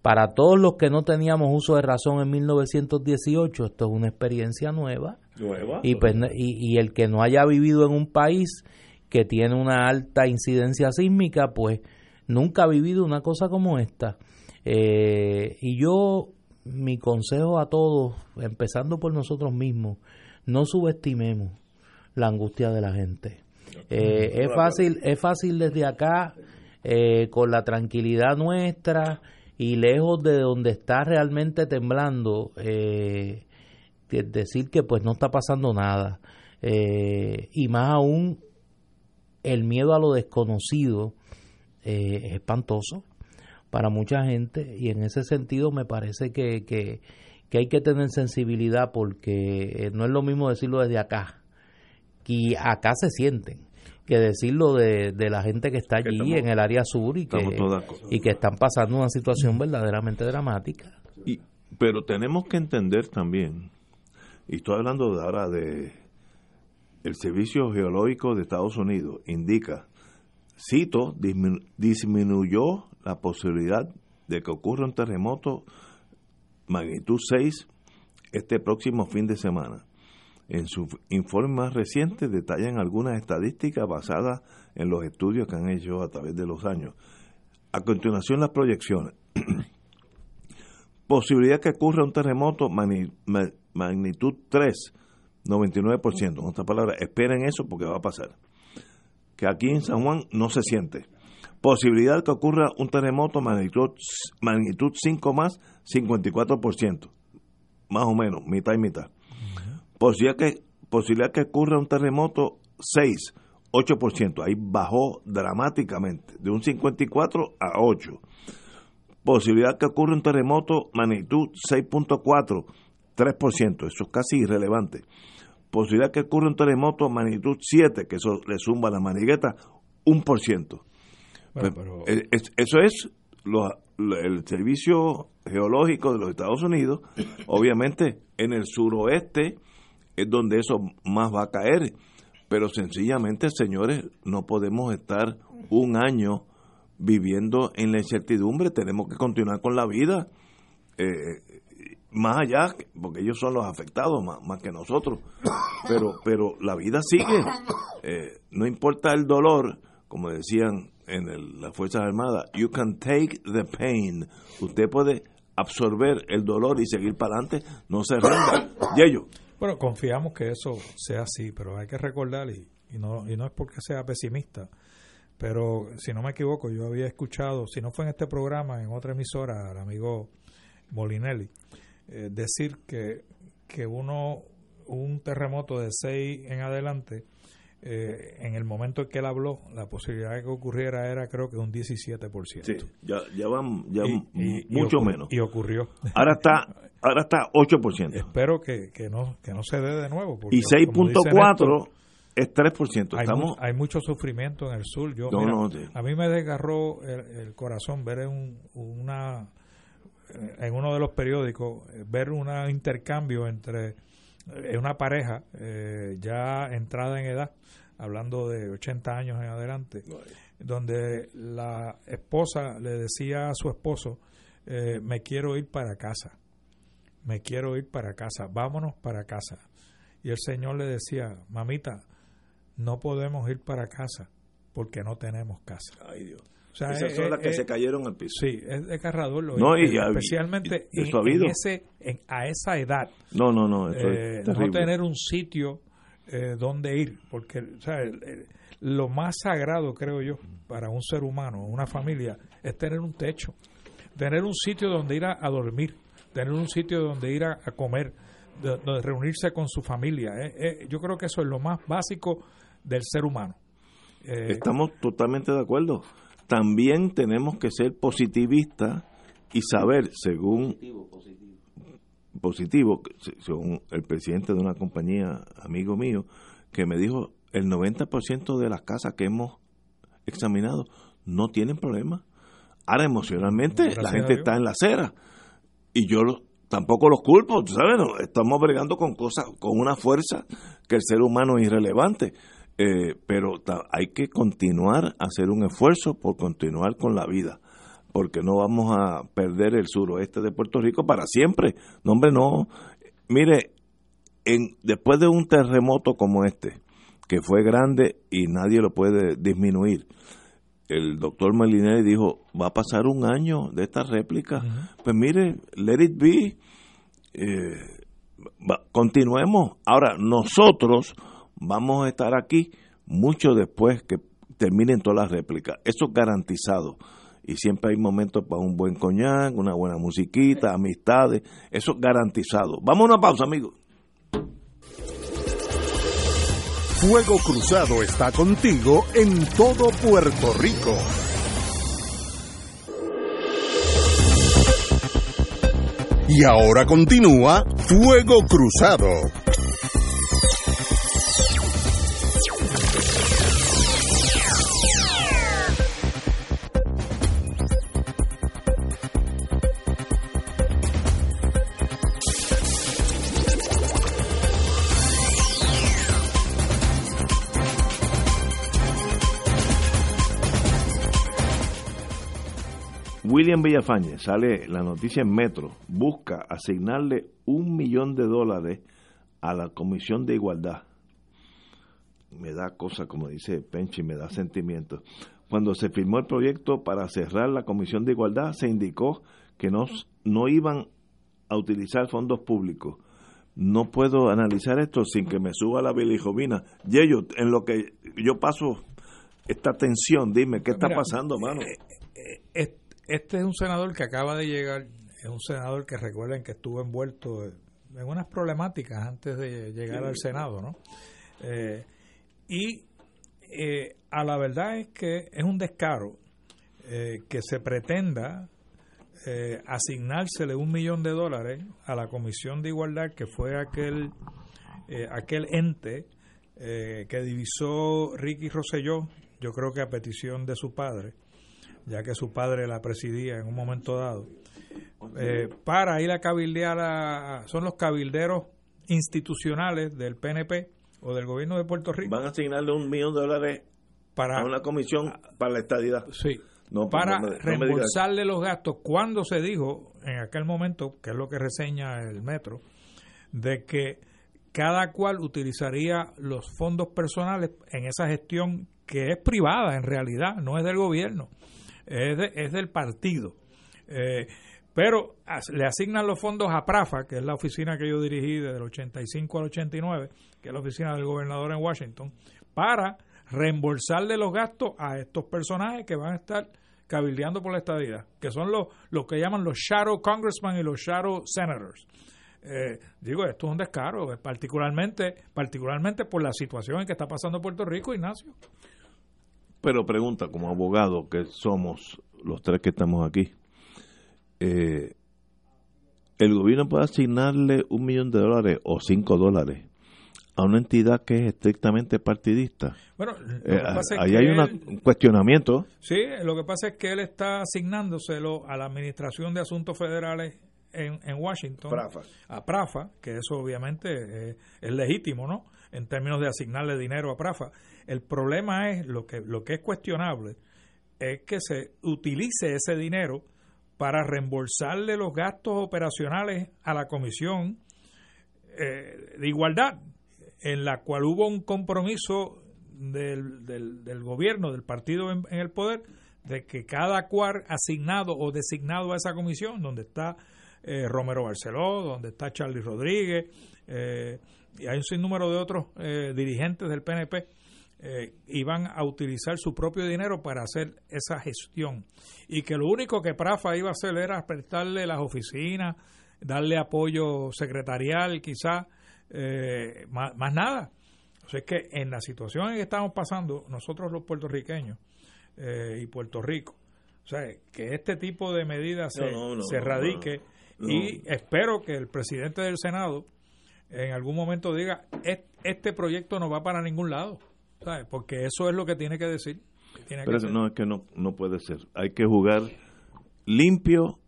para todos los que no teníamos uso de razón en 1918, esto es una experiencia nueva. Nueva. Y, pues, y el que no haya vivido en un país que tiene una alta incidencia sísmica, pues nunca ha vivido una cosa como esta. Eh, y yo, mi consejo a todos, empezando por nosotros mismos, no subestimemos la angustia de la gente. Eh, es fácil, es fácil desde acá, eh, con la tranquilidad nuestra y lejos de donde está realmente temblando, eh, de- decir que pues no está pasando nada. Eh, y más aún, el miedo a lo desconocido eh, es espantoso para mucha gente y en ese sentido me parece que, que, que hay que tener sensibilidad porque eh, no es lo mismo decirlo desde acá y acá se sienten que decirlo de, de la gente que está Que allí estamos- en el área sur y que, y que están pasando una situación verdaderamente dramática. Y- pero tenemos que entender también, y estoy hablando de ahora de el Servicio Geológico de Estados Unidos, indica, cito, disminu- disminuyó la posibilidad de que ocurra un terremoto magnitud 6 este próximo fin de semana. En su informe más reciente detallan algunas estadísticas basadas en los estudios que han hecho a través de los años. A continuación las proyecciones posibilidad que ocurra un terremoto magni- ma- magnitud 3, 99%. En otras palabras, esperen eso porque va a pasar. Que aquí en San Juan no se siente. Posibilidad que ocurra un terremoto magnitud, magnitud 5 más, 54%. Más o menos, mitad y mitad. Posibilidad que, posibilidad que ocurra un terremoto 6, 8%. Ahí bajó dramáticamente, de un 54 a 8 posibilidad que ocurra un terremoto magnitud 6.4, 3%, eso es casi irrelevante. Posibilidad que ocurra un terremoto magnitud 7, que eso le suma la manigueta, 1%. Bueno, Pues, pero- eh, es- eso es lo- lo- el Servicio Geológico de los Estados Unidos. Obviamente, en el suroeste es donde eso más va a caer. Pero sencillamente, señores, no podemos estar un año viviendo en la incertidumbre. Tenemos que continuar con la vida. Eh, más allá, porque ellos son los afectados más, más que nosotros, pero pero la vida sigue. Eh, no importa el dolor, como decían en el- las Fuerzas Armadas, you can take the pain. Usted puede absorber el dolor y seguir para adelante, no se rinda. Y ellos, Bueno, confiamos que eso sea así, pero hay que recordar, y, y, no, y no es porque sea pesimista, pero si no me equivoco, yo había escuchado, si no fue en este programa, en otra emisora, al amigo Molinelli, eh, decir que, que uno, un terremoto de 6 en adelante, eh, en el momento en que él habló, la posibilidad de que ocurriera era creo que un 17%. Sí, ya, ya van ya mucho menos. Y ocurrió. Ahora está ahora está 8%. Espero que, que, no, que no se dé de nuevo. y 6.4 es 3%. Hay, Estamos... hay mucho sufrimiento en el sur. Yo, A mí me desgarró el, corazón ver en, una, en uno de los periódicos, ver un intercambio entre eh, una pareja eh, ya entrada en edad, hablando de 80 años en adelante, donde la esposa le decía a su esposo, eh, me quiero ir para casa, me quiero ir para casa, vámonos para casa. Y el Señor le decía, mamita, no podemos ir para casa porque no tenemos casa. Ay Dios. Esas son las que se cayeron al piso. Sí, es desgarrador. Lo no, especialmente en, ese, a esa edad. No, no, no. Eh, no tener un sitio eh, donde ir. Porque lo más sagrado, creo yo, para un ser humano, una familia, es tener un techo. Tener un sitio donde ir a, dormir. Tener un sitio donde ir a, comer. donde reunirse con su familia. Eh, yo creo que eso es lo más básico del ser humano. Estamos totalmente de acuerdo también tenemos que ser positivistas y saber, según positivo, según el presidente de una compañía, amigo mío, que me dijo, el 90% de las casas que hemos examinado no tienen problemas. Ahora emocionalmente la gente está en la acera y yo tampoco los culpo, ¿sabes? estamos bregando con cosas, con una fuerza que el ser humano es irrelevante. Eh, pero hay que continuar a hacer un esfuerzo por continuar con la vida, porque no vamos a perder el suroeste de Puerto Rico para siempre. No, hombre, no. Mire, en, después de un terremoto como este, que fue grande y nadie lo puede disminuir, el doctor Melinelli dijo, va a pasar un año de esta réplica. Pues mire, let it be. Eh, continuemos. Ahora, nosotros vamos a estar aquí mucho después que terminen todas las réplicas. Eso es garantizado. Y siempre hay momentos para un buen coñac, una buena musiquita, amistades. Eso es garantizado. Vamos a una pausa, amigos. Fuego Cruzado está contigo en todo Puerto Rico. Y ahora continúa Fuego Cruzado. William Villafañe, sale la noticia en Metro, busca asignarle un millón de dólares a la Comisión de Igualdad. Me da cosa, como dice Penchi, me da sentimiento. Cuando se firmó el proyecto para cerrar la Comisión de Igualdad, se indicó que no, no iban a utilizar fondos públicos. No puedo analizar esto sin que me suba la bilijovina. Yello, en lo que yo paso esta tensión, dime, ¿qué está pasando, mano? Eh, eh, este es un senador que acaba de llegar, es un senador que recuerden que estuvo envuelto en unas problemáticas antes de llegar al Senado, ¿no? Eh, y eh, a la verdad es que es un descaro eh, que se pretenda asignársele un millón de dólares a la Comisión de Igualdad, que fue aquel, aquel ente que divisó Ricky Rosselló, yo creo que a petición de su padre, ya que su padre la presidía en un momento dado, eh, para ir a cabildear a, son los cabilderos institucionales del PNP o del gobierno de Puerto Rico. Van a asignarle un millón de dólares para, a una comisión para la estadidad. Sí, no, pues para reembolsarle los gastos. Cuando se dijo en aquel momento, que es lo que reseña el metro, de que cada cual utilizaría los fondos personales en esa gestión que es privada en realidad, no es del gobierno es, es del partido. Eh, pero le asignan los fondos a PRAFA, que es la oficina que yo dirigí desde el 85 al 89, que es la oficina del gobernador en Washington, para reembolsarle los gastos a estos personajes que van a estar cabildeando por la estadidad, que son los, los que llaman los shadow congressmen y los shadow senators. Eh, digo, esto es un descaro, eh, particularmente, particularmente por la situación en que está pasando Puerto Rico, Ignacio. Pero pregunta, como abogado que somos los tres que estamos aquí, eh, el gobierno puede asignarle un millón de dólares o cinco dólares a una entidad que es estrictamente partidista. Bueno, eh, ahí hay un cuestionamiento. Sí, lo que pasa es que él está asignándoselo a la Administración de Asuntos Federales en, en Washington, a Prafa, que eso obviamente es legítimo, ¿no? En términos de asignarle dinero a Prafa. El problema es, lo que, lo que es cuestionable, es que se utilice ese dinero para reembolsarle los gastos operacionales a la Comisión eh, de Igualdad, en la cual hubo un compromiso del, del, gobierno, del partido en, el poder, de que cada cual asignado o designado a esa comisión, donde está eh, Romero Barceló, donde está Charlie Rodríguez, eh, y hay un sinnúmero de otros dirigentes del PNP, eh, iban a utilizar su propio dinero para hacer esa gestión y que lo único que Prafa iba a hacer era prestarle las oficinas, darle apoyo secretarial quizás, eh, más, nada. O sea, es que en la situación en que estamos pasando nosotros los puertorriqueños eh, y Puerto Rico, o sea, que este tipo de medidas se, se radique y espero que el presidente del Senado en algún momento diga, este proyecto no va para ningún lado. Porque eso es lo que tiene que decir. Pero no, es que no, no puede ser. Hay que jugar limpio,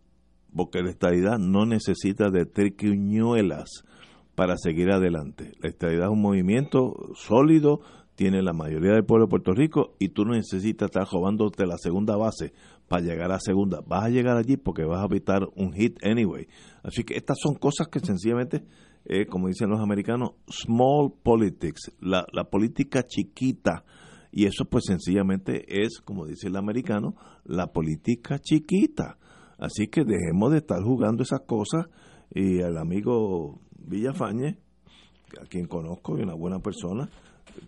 porque la estadidad no necesita de triquiñuelas para seguir adelante. La estadidad es un movimiento sólido, tiene la mayoría del pueblo de Puerto Rico y tú no necesitas estar robándote la segunda base para llegar a segunda. Vas a llegar allí porque vas a evitar un hit anyway. Así que estas son cosas que sencillamente eh, como dicen los americanos, small politics, la, la política chiquita. Y eso pues sencillamente es, como dice el americano, la política chiquita. Así que dejemos de estar jugando esas cosas y el amigo Villafañe, a quien conozco y una buena persona,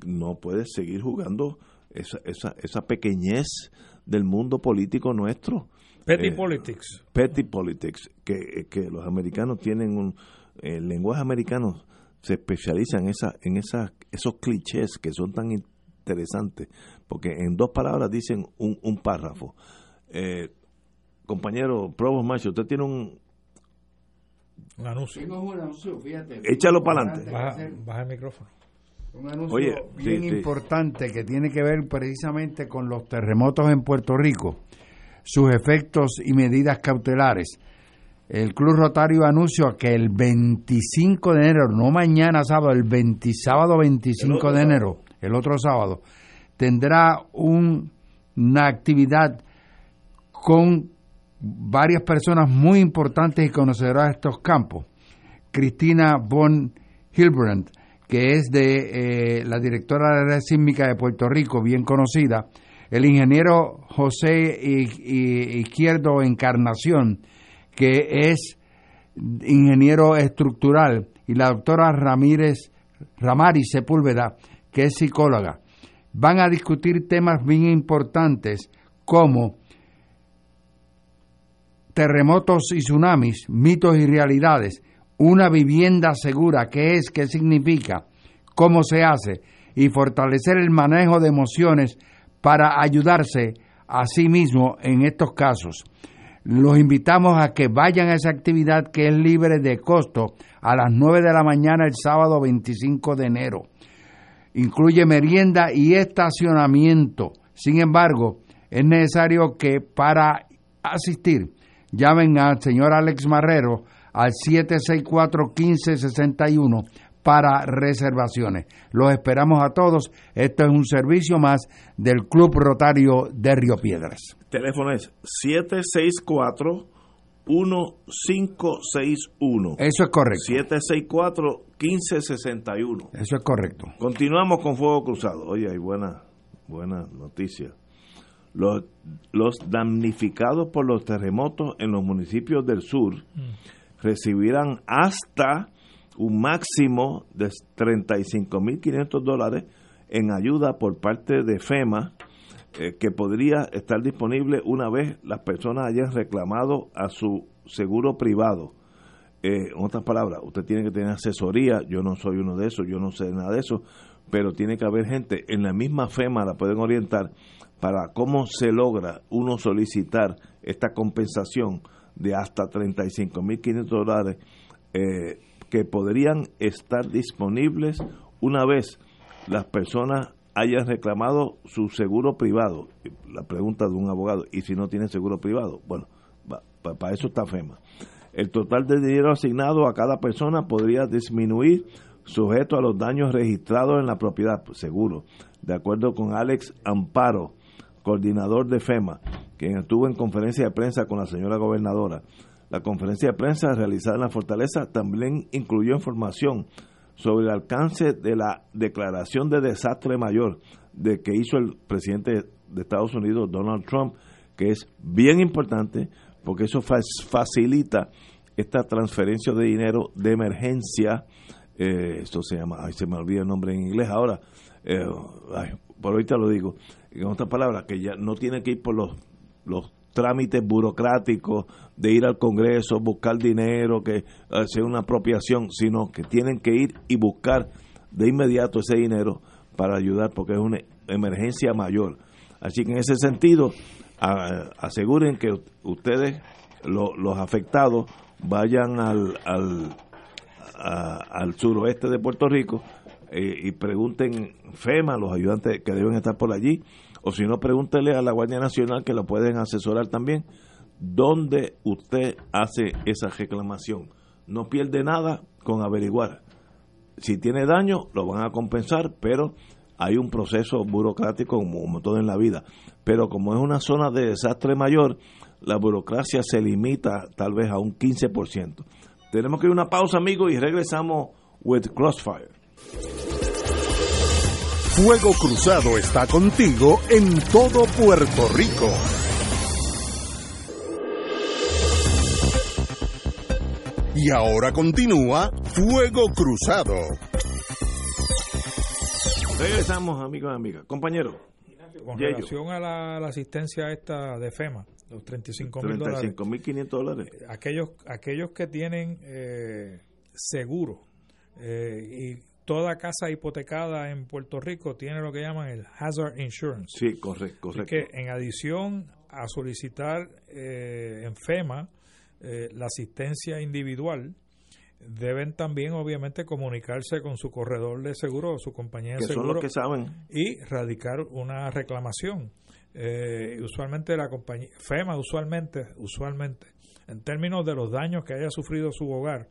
no puede seguir jugando esa, esa, esa pequeñez del mundo político nuestro. Petty eh, politics. Petty politics, que, que los americanos tienen un, el lenguaje americano se especializa en, esa, en esa, esos clichés que son tan interesantes, porque en dos palabras dicen un, un párrafo. Eh, compañero Provost Macho, usted tiene un, un anuncio. Tengo un anuncio, fíjate. Échalo para adelante. Baja, el micrófono. Un anuncio bien importante que tiene que ver precisamente con los terremotos en Puerto Rico, sus efectos y medidas cautelares el Club Rotario anunció que el 25 de enero, no mañana sábado, el 20, sábado 25 de enero, el otro sábado, tendrá una actividad con varias personas muy importantes y conocedoras de estos campos. Cristina von Hilbrand, que es de eh, la directora de la red sísmica de Puerto Rico, bien conocida, el ingeniero José Izquierdo Encarnación, que es ingeniero estructural, y la doctora Ramírez Ramari Sepúlveda, que es psicóloga. Van a discutir temas bien importantes como terremotos y tsunamis, mitos y realidades, una vivienda segura, qué es, qué significa, cómo se hace, y fortalecer el manejo de emociones para ayudarse a sí mismo en estos casos los invitamos a que vayan a esa actividad que es libre de costo a las 9 de la mañana el sábado 25 de enero. Incluye merienda y estacionamiento. Sin embargo, es necesario que para asistir llamen al señor Alex Marrero al 764-1561 para reservaciones. Los esperamos a todos. Esto es un servicio más del Club Rotario de Río Piedras teléfono es 764 1561. Eso es correcto. 764 1561. Eso es correcto. Continuamos con Fuego Cruzado. Oye, hay buena buena noticia. los, los damnificados por los terremotos en los municipios del sur mm. recibirán hasta un máximo de 35.500 dólares en ayuda por parte de FEMA eh, que podría estar disponible una vez las personas hayan reclamado a su seguro privado. Eh, en otras palabras, usted tiene que tener asesoría, yo no soy uno de esos, yo no sé nada de eso, pero tiene que haber gente, en la misma FEMA la pueden orientar para cómo se logra uno solicitar esta compensación de hasta 35.500 dólares eh, que podrían estar disponibles una vez las personas hayan reclamado su seguro privado. La pregunta de un abogado, ¿y si no tiene seguro privado? Bueno, para eso está FEMA. El total de dinero asignado a cada persona podría disminuir sujeto a los daños registrados en la propiedad, pues, seguro, de acuerdo con Alex Amparo, coordinador de FEMA, quien estuvo en conferencia de prensa con la señora gobernadora. La conferencia de prensa realizada en la fortaleza también incluyó información sobre el alcance de la declaración de desastre mayor de que hizo el presidente de Estados Unidos, Donald Trump, que es bien importante porque eso facilita esta transferencia de dinero de emergencia. Eh, esto se llama, ay, se me olvida el nombre en inglés ahora, eh, por ahorita lo digo. En otras palabras, que ya no tiene que ir por los, los trámites burocráticos de ir al Congreso, buscar dinero, que hacer una apropiación, sino que tienen que ir y buscar de inmediato ese dinero para ayudar porque es una emergencia mayor. Así que en ese sentido, aseguren que ustedes, los afectados, vayan al, al, al suroeste de Puerto Rico eh, y pregunten FEMA, los ayudantes que deben estar por allí, o si no, pregúntele a la Guardia Nacional que lo pueden asesorar también, dónde usted hace esa reclamación. No pierde nada con averiguar. Si tiene daño, lo van a compensar, pero hay un proceso burocrático como todo en la vida. Pero como es una zona de desastre mayor, la burocracia se limita tal vez a un 15%. Tenemos que ir a una pausa, amigos, y regresamos with Crossfire. Fuego Cruzado está contigo en todo Puerto Rico. Y ahora continúa Fuego Cruzado. Regresamos, amigos y amigas. Compañero. Con relación a la, asistencia esta de FEMA, los 35 mil dólares. 35 mil 500 dólares. Aquellos, aquellos que tienen eh, seguro eh, y toda casa hipotecada en Puerto Rico tiene lo que llaman el hazard insurance. Sí, correcto. correcto. que en adición a solicitar eh, en FEMA eh, la asistencia individual, deben también obviamente comunicarse con su corredor de seguro o su compañía de seguro que saben. y radicar una reclamación. Eh, usualmente la compañía FEMA usualmente usualmente en términos de los daños que haya sufrido su hogar,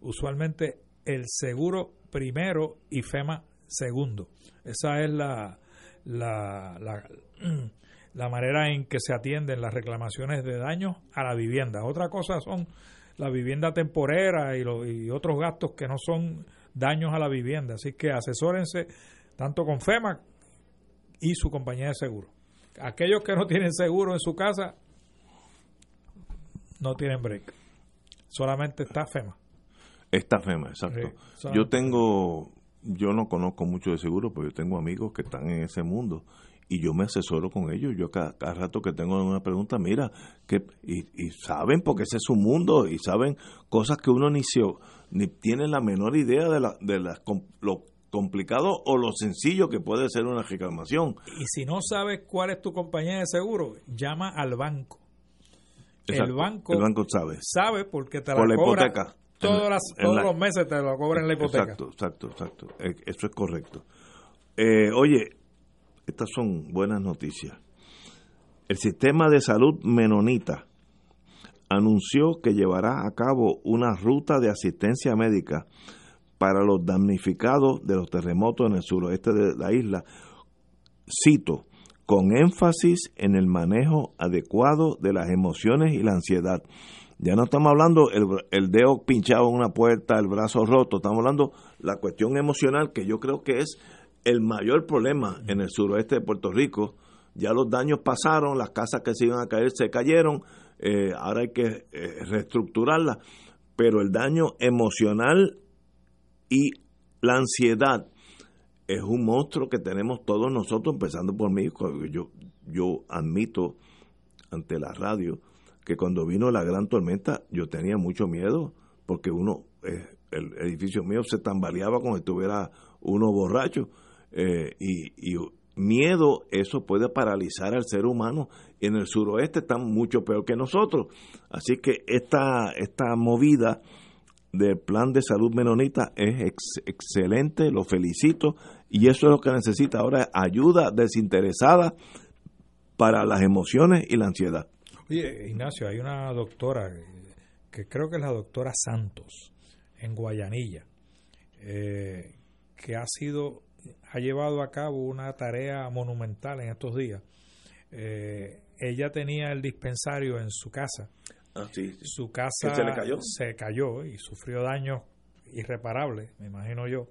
usualmente el seguro primero y FEMA segundo. Esa es la, la, la, manera en que se atienden las reclamaciones de daños a la vivienda. Otra cosa son la vivienda temporera y, y otros gastos que no son daños a la vivienda. Así que asesórense tanto con FEMA y su compañía de seguro. Aquellos que no tienen seguro en su casa no tienen break. Solamente está FEMA. Esta FEMA, exacto. yo tengo, yo no conozco mucho de seguro, pero yo tengo amigos que están en ese mundo y yo me asesoro con ellos. Yo cada, rato que tengo una pregunta, mira, que y, saben porque ese es su mundo y saben cosas que uno ni, ni tiene la menor idea de, la, de lo complicado o lo sencillo que puede ser una reclamación. Y si no sabes cuál es tu compañía de seguro, llama al banco. el banco, el banco sabe. Sabe porque te la, la hipoteca todos los meses te lo cobran la hipoteca. Exacto, exacto, exacto. Eh, eso es correcto. Eh, oye, estas son buenas noticias. El sistema de salud menonita anunció que llevará a cabo una ruta de asistencia médica para los damnificados de los terremotos en el suroeste de la isla. Cito, con énfasis en el manejo adecuado de las emociones y la ansiedad. Ya no estamos hablando el, dedo pinchado en una puerta, el brazo roto, estamos hablando la cuestión emocional que yo creo que es el mayor problema en el suroeste de Puerto Rico, ya los daños pasaron, las casas que se iban a caer se cayeron, eh, ahora hay que eh, reestructurarlas, pero el daño emocional y la ansiedad es un monstruo que tenemos todos nosotros, empezando por mí. Yo, yo admito ante la radio que cuando vino la gran tormenta yo tenía mucho miedo porque uno, eh, el edificio mío se tambaleaba como si estuviera uno borracho eh, y, miedo, eso puede paralizar al ser humano. Y en el suroeste están mucho peor que nosotros. Así que esta, esta movida del plan de salud menonita es excelente, lo felicito. Y eso es lo que necesita ahora, ayuda desinteresada para las emociones y la ansiedad. Oye, Ignacio, hay una doctora, que creo que es la doctora Santos, en Guayanilla, eh, que ha sido ha llevado a cabo una tarea monumental en estos días. Eh, ella tenía el dispensario en su casa. Ah, su casa se, cayó? y sufrió daños irreparables, me imagino yo.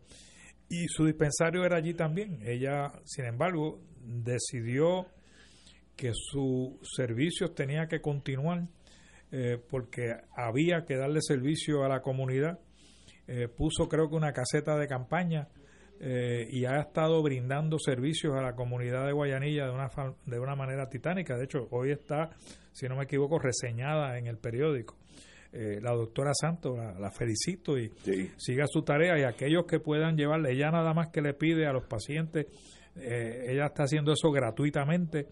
Y su dispensario era allí también. Ella, sin embargo, decidió que sus servicios tenía que continuar eh, porque había que darle servicio a la comunidad. Eh, puso creo que una caseta de campaña eh, y ha estado brindando servicios a la comunidad de Guayanilla de una, de una manera titánica. De hecho, hoy está, si no me equivoco, reseñada en el periódico. Eh, la doctora Santos, la, felicito y siga su tarea y aquellos que puedan llevarle, ella nada más que le pide a los pacientes, eh, ella está haciendo eso gratuitamente,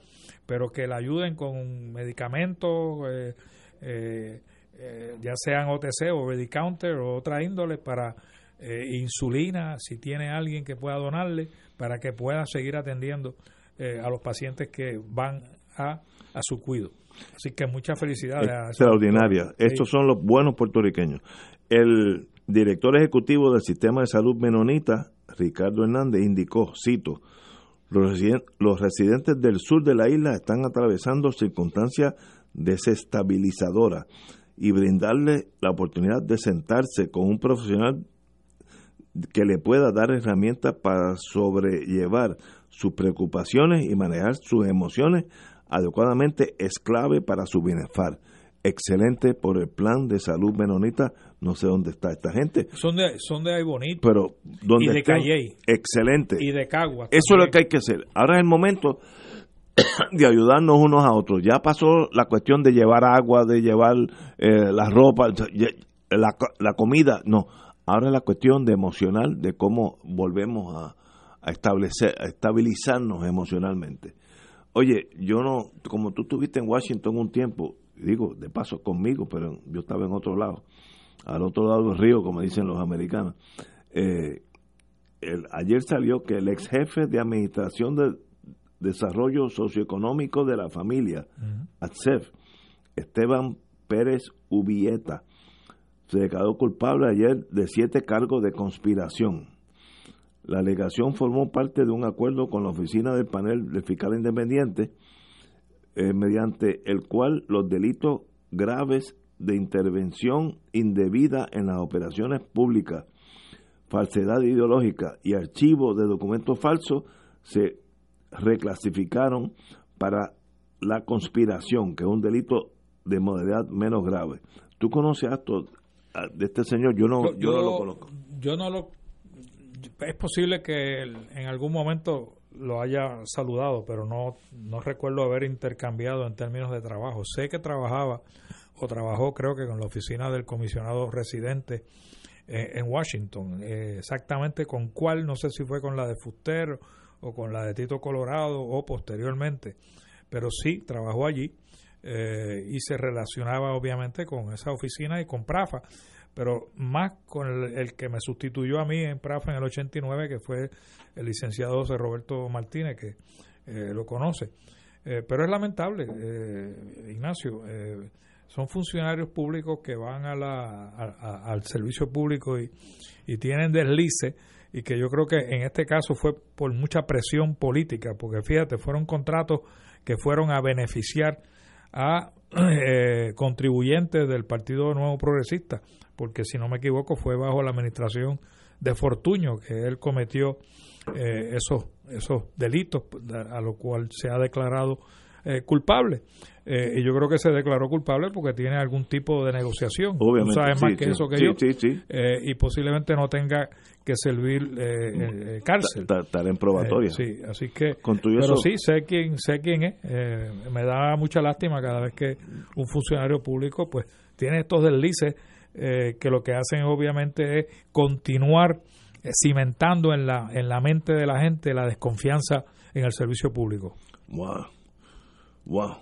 pero que la ayuden con medicamentos, ya sean OTC o Ready Counter o otra índole para eh, insulina, si tiene alguien que pueda donarle, para que pueda seguir atendiendo eh, a los pacientes que van a, a su cuido. Así que muchas felicidades. Extraordinaria. Estos son los buenos puertorriqueños. El director ejecutivo del Sistema de Salud Menonita, Ricardo Hernández, indicó, cito, los, residentes del sur de la isla están atravesando circunstancias desestabilizadoras y brindarle la oportunidad de sentarse con un profesional que le pueda dar herramientas para sobrellevar sus preocupaciones y manejar sus emociones adecuadamente es clave para su bienestar. Excelente por el plan de salud menonita. No sé dónde está esta gente. Son de, son de ahí bonito. Pero donde y de Calley. Excelente. Y de Cagua. Eso es lo que hay que hacer. Ahora es el momento de ayudarnos unos a otros. Ya pasó la cuestión de llevar agua, de llevar eh, la ropa, la, la comida. No, Ahora la cuestión de emocional, de cómo volvemos a, establecer, a estabilizarnos emocionalmente. Oye, yo no, como tú estuviste en Washington un tiempo, digo, de paso conmigo, pero yo estaba en otro lado, al otro lado del río, como dicen los americanos. Eh, ayer salió que el ex jefe de Administración de Desarrollo Socioeconómico de la Familia, ATSEF, Esteban Pérez Ubieta, se declaró culpable ayer de siete cargos de conspiración. La alegación formó parte de un acuerdo con la oficina del panel del fiscal independiente, eh, mediante el cual los delitos graves de intervención indebida en las operaciones públicas, falsedad ideológica y archivo de documentos falsos se reclasificaron para la conspiración, que es un delito de modalidad menos grave. ¿Tú conoces esto de este señor yo no, yo, no lo conozco. Yo no lo. Es posible que en algún momento lo haya saludado, pero no, no recuerdo haber intercambiado en términos de trabajo. Sé que trabajaba o trabajó, creo que con la oficina del comisionado residente eh, en Washington. Eh, exactamente con cuál, no sé si fue con la de Fuster o con la de Tito Colorado o posteriormente, pero sí trabajó allí eh, y se relacionaba obviamente con esa oficina y con Prafa, pero más con el, que me sustituyó a mí en Prafa en el 89, que fue el licenciado José Roberto Martínez, que eh, lo conoce. Pero es lamentable, Ignacio, son funcionarios públicos que van a la, al servicio público y, y tienen deslice y que yo creo que en este caso fue por mucha presión política, porque fíjate, fueron contratos que fueron a beneficiar a eh, contribuyentes del Partido Nuevo Progresista, porque si no me equivoco fue bajo la administración de Fortuño que él cometió eh, esos, esos delitos a lo cual se ha declarado eh, culpable. Eh, y yo creo que se declaró culpable porque tiene algún tipo de negociación. Obviamente. sabes más que eso que yo. Sí, eh, y posiblemente no tenga que servir eh, cárcel. Estar en probatoria. sí, así que. pero sí, sé quién, sé quién es. me da mucha lástima cada vez que un funcionario público pues tiene estos deslices que lo que hacen obviamente es continuar cimentando en la, en la mente de la gente la desconfianza en el servicio público. Wow. Wow.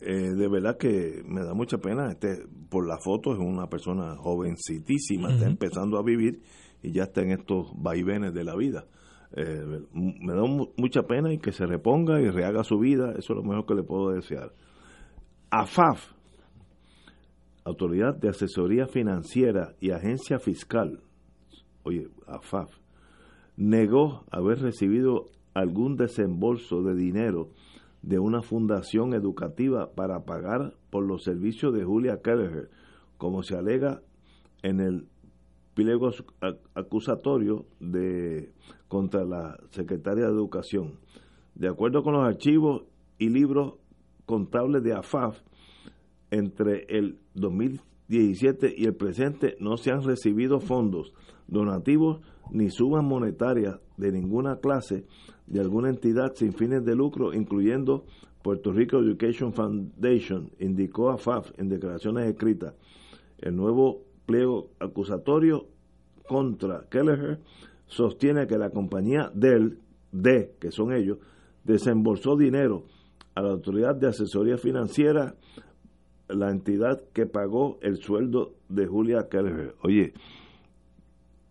Eh, de verdad que me da mucha pena. Este, por la foto es una persona jovencitísima, está empezando a vivir y ya está en estos vaivenes de la vida. Eh, me da mucha pena y que se reponga y rehaga su vida, eso es lo mejor que le puedo desear. AFAF, Autoridad de Asesoría Financiera y Agencia Fiscal, oye, AFAF, negó haber recibido algún desembolso de dinero de una fundación educativa para pagar por los servicios de Julia Kelleher, como se alega en el pliego acusatorio de contra la secretaria de Educación. De acuerdo con los archivos y libros contables de AFAF, entre el 2017 y el presente no se han recibido fondos, donativos ni sumas monetarias de ninguna clase de alguna entidad sin fines de lucro, incluyendo Puerto Rico Education Foundation, indicó a FAF en declaraciones escritas. El nuevo pliego acusatorio contra Kelleher sostiene que la compañía Dell, D, que son ellos, desembolsó dinero a la Autoridad de Asesoría Financiera, la entidad que pagó el sueldo de Julia Kelleher. Oye,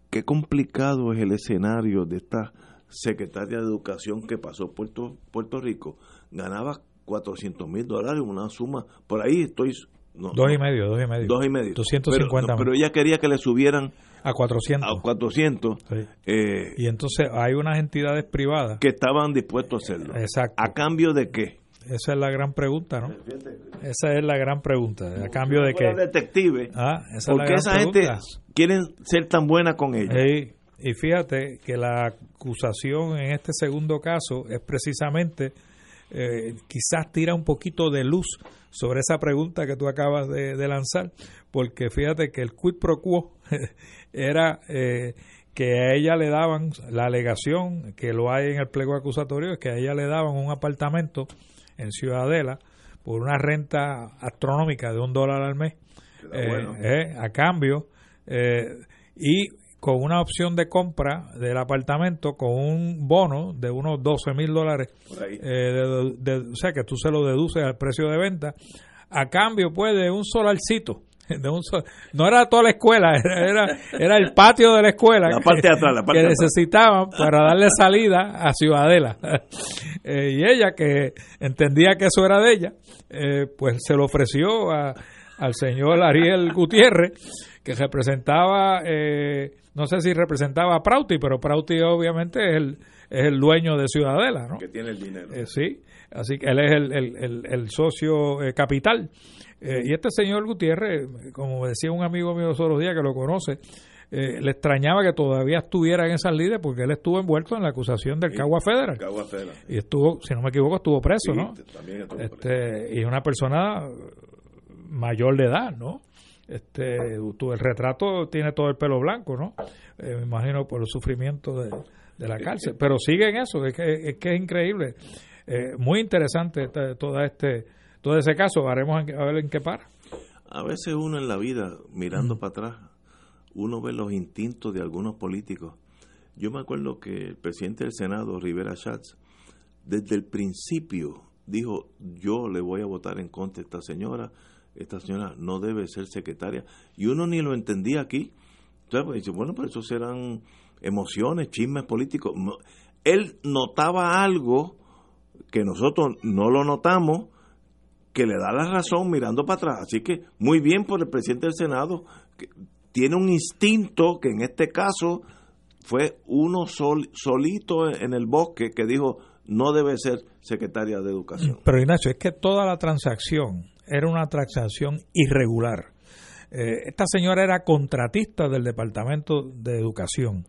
qué complicado es el escenario de esta secretaria de Educación que pasó Puerto, Puerto Rico. Ganaba 400 mil dólares, una suma, por ahí estoy... dos y medio, dos y medio. Dos y medio. 250 pero, pero ella quería que le subieran a 400. A 400. Eh, y entonces hay unas entidades privadas que estaban dispuestos a hacerlo. Exacto. ¿A cambio de qué? Esa es la gran pregunta, ¿no? Esa es la gran pregunta. ¿A cambio de qué? detective. Ah, esa ¿Por qué esa gente quieren ser tan buena con ella? Y fíjate que la acusación en este segundo caso es precisamente, eh, quizás tira un poquito de luz sobre esa pregunta que tú acabas de, lanzar, porque fíjate que el quid pro quo era eh, que a ella le daban, la alegación que lo hay en el pliego acusatorio, es que a ella le daban un apartamento en Ciudadela por una renta astronómica de un dólar al mes eh, eh, a cambio eh, y con una opción de compra del apartamento con un bono de unos 12 mil dólares, o sea que tú se lo deduces al precio de venta, a cambio pues de un solarcito no era toda la escuela, era, era, el patio de la escuela que, necesitaban para darle salida a Ciudadela. Eh, y ella, que entendía que eso era de ella, eh, pues se lo ofreció a, al señor Ariel Gutiérrez, que representaba, eh, no sé si representaba a Prauti, pero Prauti obviamente es el, es el dueño de Ciudadela, ¿no? Que tiene el dinero. sí, así que él es el, el, el socio capital. Eh, y este señor Gutiérrez, como decía un amigo mío los otros días que lo conoce, eh, le extrañaba que todavía estuviera en esas líderes porque él estuvo envuelto en la acusación del Cagua Federal. Y estuvo, si no me equivoco, estuvo preso, ¿no? este, Y una persona mayor de edad, ¿no? Este, el retrato tiene todo el pelo blanco, ¿no? Eh, me imagino por el sufrimiento de, la cárcel. Pero sigue en eso, es que es, que es increíble. muy interesante todo este todo ese caso, haremos a ver en qué para. A veces uno en la vida, mirando para atrás, uno ve los instintos de algunos políticos. Yo me acuerdo que el presidente del Senado, Rivera Schatz, desde el principio dijo, yo le voy a votar en contra de esta señora, esta señora no debe ser secretaria, y uno ni lo entendía aquí. Entonces, pues, dice, bueno, pues eso serán emociones, chismes políticos. Él notaba algo que nosotros no lo notamos, que le da la razón mirando para atrás. Así que muy bien por el presidente del Senado, que tiene un instinto que en este caso fue uno solito en el bosque que dijo no debe ser secretaria de Educación. Pero Ignacio, es que toda la transacción era una transacción irregular. Eh, esta señora era contratista del Departamento de Educación.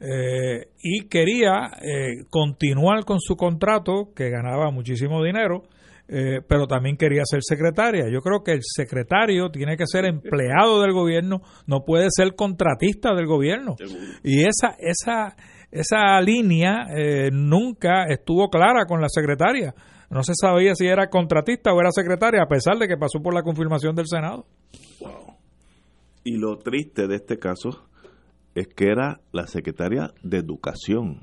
Eh, y quería eh, continuar con su contrato, que ganaba muchísimo dinero, eh, pero también quería ser secretaria. Yo creo que el secretario tiene que ser empleado del gobierno, no puede ser contratista del gobierno. Y esa, esa, esa línea nunca estuvo clara con la secretaria. No se sabía si era contratista o era secretaria, a pesar de que pasó por la confirmación del Senado. Y lo triste de este caso es que era la secretaria de Educación.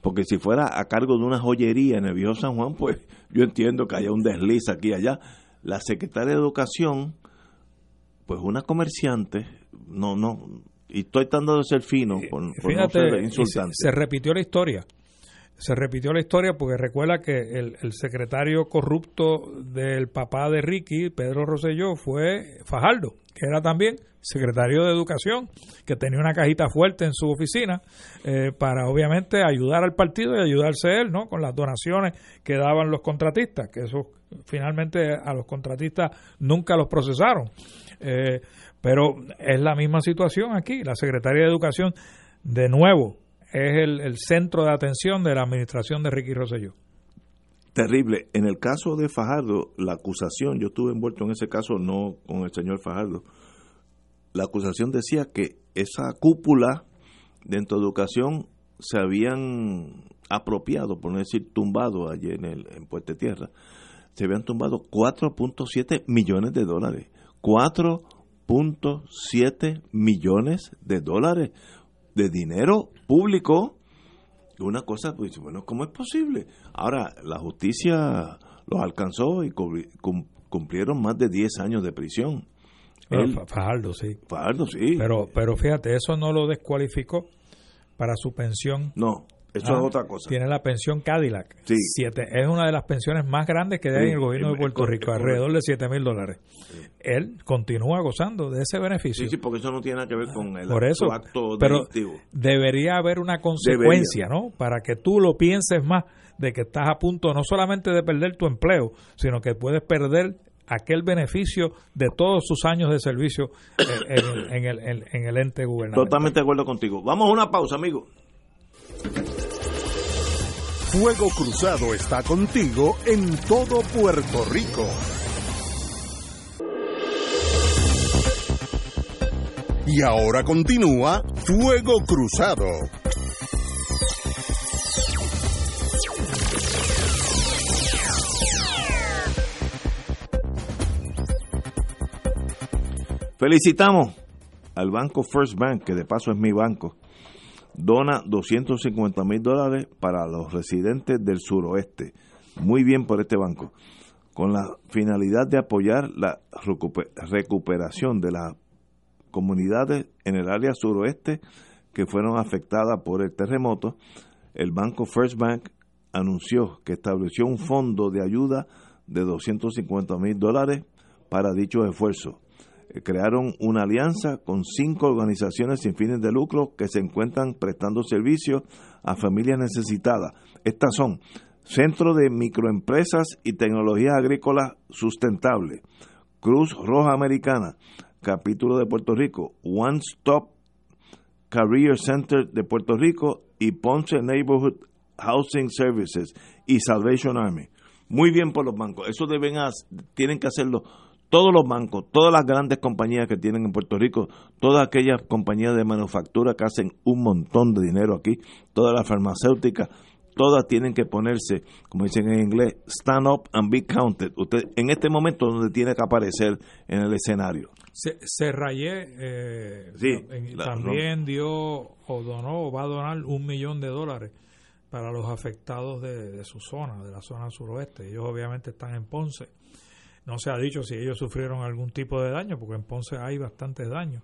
Porque si fuera a cargo de una joyería en el viejo San Juan, pues yo entiendo que haya un desliz aquí y allá. La secretaria de Educación, pues una comerciante, no, no, y estoy tratando de ser fino por, no ser insultante. Se, repitió la historia. Se repitió la historia porque recuerda que el, el, secretario corrupto del papá de Ricky, Pedro Rosselló, fue Fajardo, que era también secretario de Educación, que tenía una cajita fuerte en su oficina eh, para obviamente ayudar al partido y ayudarse él, ¿no? Con las donaciones que daban los contratistas, que eso finalmente a los contratistas nunca los procesaron. Eh, pero es la misma situación aquí. La secretaria de Educación, de nuevo, es el, centro de atención de la administración de Ricky Rosselló. Terrible. En el caso de Fajardo, la acusación, yo estuve envuelto en ese caso, no con el señor Fajardo, la acusación decía que esa cúpula dentro de educación se habían apropiado, por no decir tumbado allí en, el, en Puerto Tierra, se habían tumbado 4.7 millones de dólares. 4.7 millones de dólares de dinero público. Una cosa, pues, bueno, ¿cómo es posible? Ahora, la justicia los alcanzó y cumplieron más de 10 años de prisión. Fajardo, sí. Fajardo, sí. Pero, pero fíjate, eso no lo descualificó para su pensión. No, eso es otra cosa. Tiene la pensión Cadillac. Sí. Siete, es una de las pensiones más grandes que hay en el gobierno de Puerto Rico, alrededor de 7 mil dólares. Él continúa gozando de ese beneficio. Sí, sí, porque eso no tiene nada que ver con el Por eso, acto pero debería haber una consecuencia, ¿no? Para que tú lo pienses más de que estás a punto no solamente de perder tu empleo, sino que puedes perder aquel beneficio de todos sus años de servicio en, el, en el ente gubernamental. Totalmente de acuerdo contigo. Vamos a una pausa, amigo. Fuego Cruzado está contigo en todo Puerto Rico. Y ahora continúa Fuego Cruzado. Felicitamos al banco First Bank, que de paso es mi banco. Dona 250 mil dólares para los residentes del suroeste. Muy bien por este banco. Con la finalidad de apoyar la recuperación de las comunidades en el área suroeste que fueron afectadas por el terremoto, el banco First Bank anunció que estableció un fondo de ayuda de 250 mil dólares para dichos esfuerzos crearon una alianza con cinco organizaciones sin fines de lucro que se encuentran prestando servicios a familias necesitadas. Estas son Centro de Microempresas y Tecnología Agrícola Sustentable, Cruz Roja Americana, Capítulo de Puerto Rico, One Stop Career Center de Puerto Rico y Ponce Neighborhood Housing Services y Salvation Army. Muy bien por los bancos. Eso deben tienen que hacerlo todos los bancos, todas las grandes compañías que tienen en Puerto Rico, todas aquellas compañías de manufactura que hacen un montón de dinero aquí, todas las farmacéuticas, todas tienen que ponerse, como dicen en inglés, stand up and be counted. Usted en este momento donde tiene que aparecer en el escenario. Se, eh, también dio o donó o va a donar un millón de dólares para los afectados de, de su zona, de la zona suroeste. Ellos obviamente están en Ponce no se ha dicho si ellos sufrieron algún tipo de daño, porque en Ponce hay bastantes daños.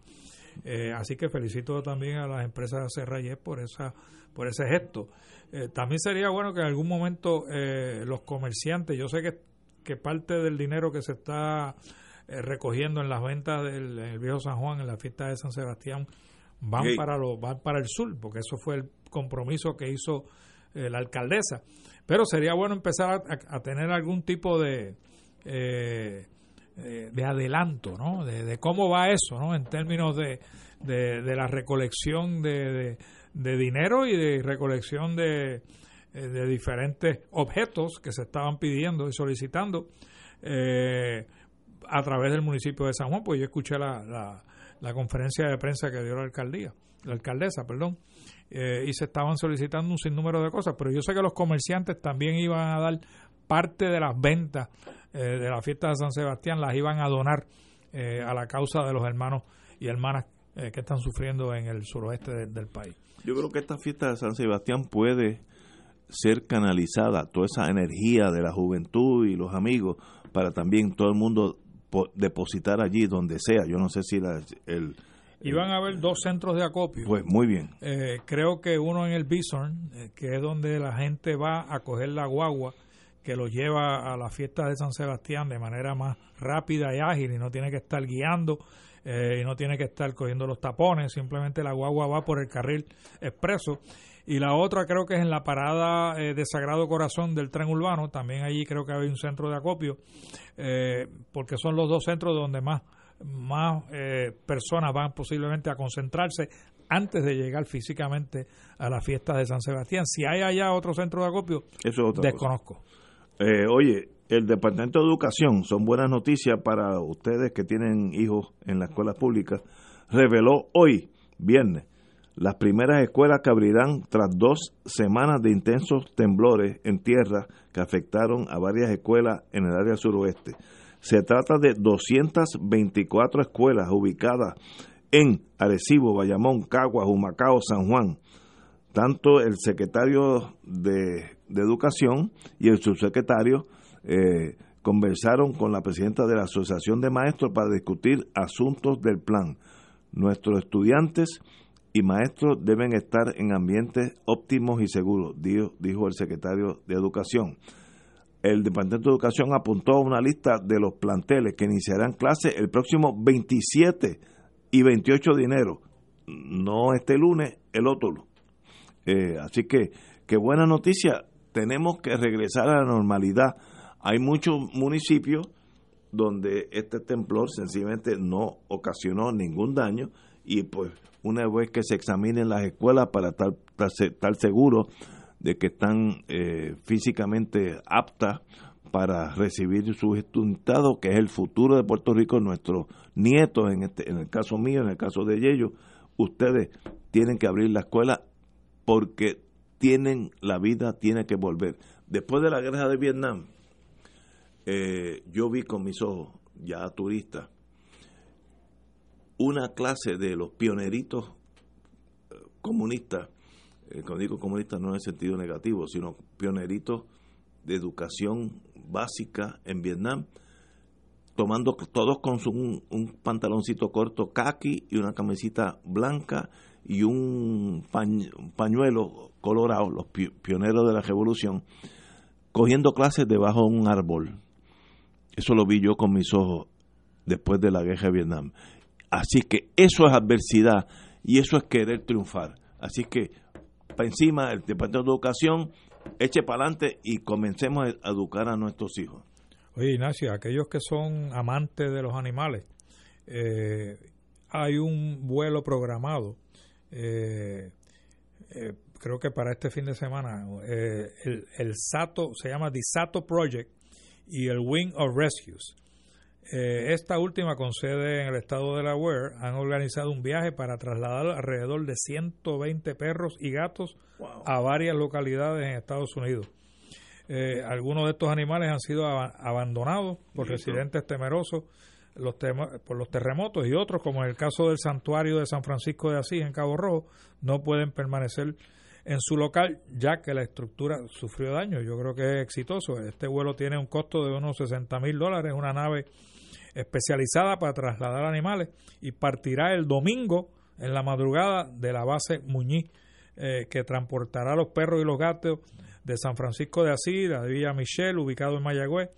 Eh, así que felicito también a las empresas de Serrayes por esa por ese gesto. Eh, también sería bueno que en algún momento eh, los comerciantes, yo sé que, que parte del dinero que se está recogiendo en las ventas del viejo San Juan, en la fiesta de San Sebastián, van para lo, van para el sur, porque eso fue el compromiso que hizo la alcaldesa. Pero sería bueno empezar a tener algún tipo de, eh, de adelanto, ¿no? De, cómo va eso, ¿no? En términos de, de, la recolección de, de, dinero y de recolección de, de diferentes objetos que se estaban pidiendo y solicitando eh, a través del municipio de San Juan, pues yo escuché la, la, conferencia de prensa que dio la alcaldía, la alcaldesa, perdón, eh, y se estaban solicitando un sinnúmero de cosas, pero yo sé que los comerciantes también iban a dar parte de las ventas eh, de la fiesta de San Sebastián, las iban a donar a la causa de los hermanos y hermanas que están sufriendo en el suroeste del país. Yo creo que esta fiesta de San Sebastián puede ser canalizada, toda esa energía de la juventud y los amigos, para también todo el mundo depositar allí donde sea. Yo no sé si la, el... Iban a haber dos centros de acopio. Pues muy bien. Eh, creo que uno en el Bison, eh, que es donde la gente va a coger la guagua que lo lleva a la fiesta de San Sebastián de manera más rápida y ágil y no tiene que estar guiando eh, y no tiene que estar cogiendo los tapones, simplemente la guagua va por el carril expreso y la otra creo que es en la parada eh, de Sagrado Corazón del tren urbano, también allí creo que hay un centro de acopio, eh, porque son los dos centros donde más, más eh, personas van posiblemente a concentrarse antes de llegar físicamente a la fiesta de San Sebastián. Si hay allá otro centro de acopio, Eso desconozco. Oye, el Departamento de Educación, son buenas noticias para ustedes que tienen hijos en las escuelas públicas, reveló hoy, viernes, las primeras escuelas que abrirán tras dos semanas de intensos temblores en tierra que afectaron a varias escuelas en el área suroeste. Se trata de 224 escuelas ubicadas en Arecibo, Bayamón, Caguas, Humacao, San Juan. Tanto el secretario de, Educación y el subsecretario eh, conversaron con la presidenta de la Asociación de Maestros para discutir asuntos del plan. Nuestros estudiantes y maestros deben estar en ambientes óptimos y seguros, dijo, el secretario de Educación. El Departamento de Educación apuntó a una lista de los planteles que iniciarán clases el próximo 27 y 28 de enero, no este lunes, el otro. Eh, así que, qué buena noticia, tenemos que regresar a la normalidad. Hay muchos municipios donde este temblor sencillamente no ocasionó ningún daño y pues una vez que se examinen las escuelas para estar, estar seguros de que están eh, físicamente aptas para recibir su estudiantado, que es el futuro de Puerto Rico, nuestros nietos, en, este, en el caso mío, en el caso de ellos, ustedes tienen que abrir la escuela porque tienen la vida, tiene que volver. Después de la guerra de Vietnam, eh, yo vi con mis ojos, ya turistas, una clase de los pioneritos eh, comunistas, eh, cuando digo comunistas no en el sentido negativo, sino pioneritos de educación básica en Vietnam, tomando todos con su, un, pantaloncito corto kaki y una camisita blanca y un, pañuelo colorado, los pioneros de la revolución, cogiendo clases debajo de un árbol. Eso lo vi yo con mis ojos después de la guerra de Vietnam. Así que eso es adversidad y eso es querer triunfar. Así que para encima el Departamento de Educación eche para adelante y comencemos a educar a nuestros hijos. Oye, Ignacio, aquellos que son amantes de los animales, eh, hay un vuelo programado, eh, eh, creo que para este fin de semana, el, el SATO, se llama The SATO Project y el Wing of Rescues. Eh, esta última, con sede en el estado de Delaware, han organizado un viaje para trasladar alrededor de 120 perros y gatos a varias localidades en Estados Unidos. Eh, algunos de estos animales han sido abandonados por residentes temerosos los por los terremotos y otros, como en el caso del santuario de San Francisco de Asís en Cabo Rojo, no pueden permanecer en su local ya que la estructura sufrió daño. Yo creo que es exitoso. Este vuelo tiene un costo de unos 60 mil dólares, una nave especializada para trasladar animales y partirá el domingo en la madrugada de la base Muñiz, eh, que transportará los perros y los gatos de San Francisco de Asís, de Villa Michelle, ubicado en Mayagüez,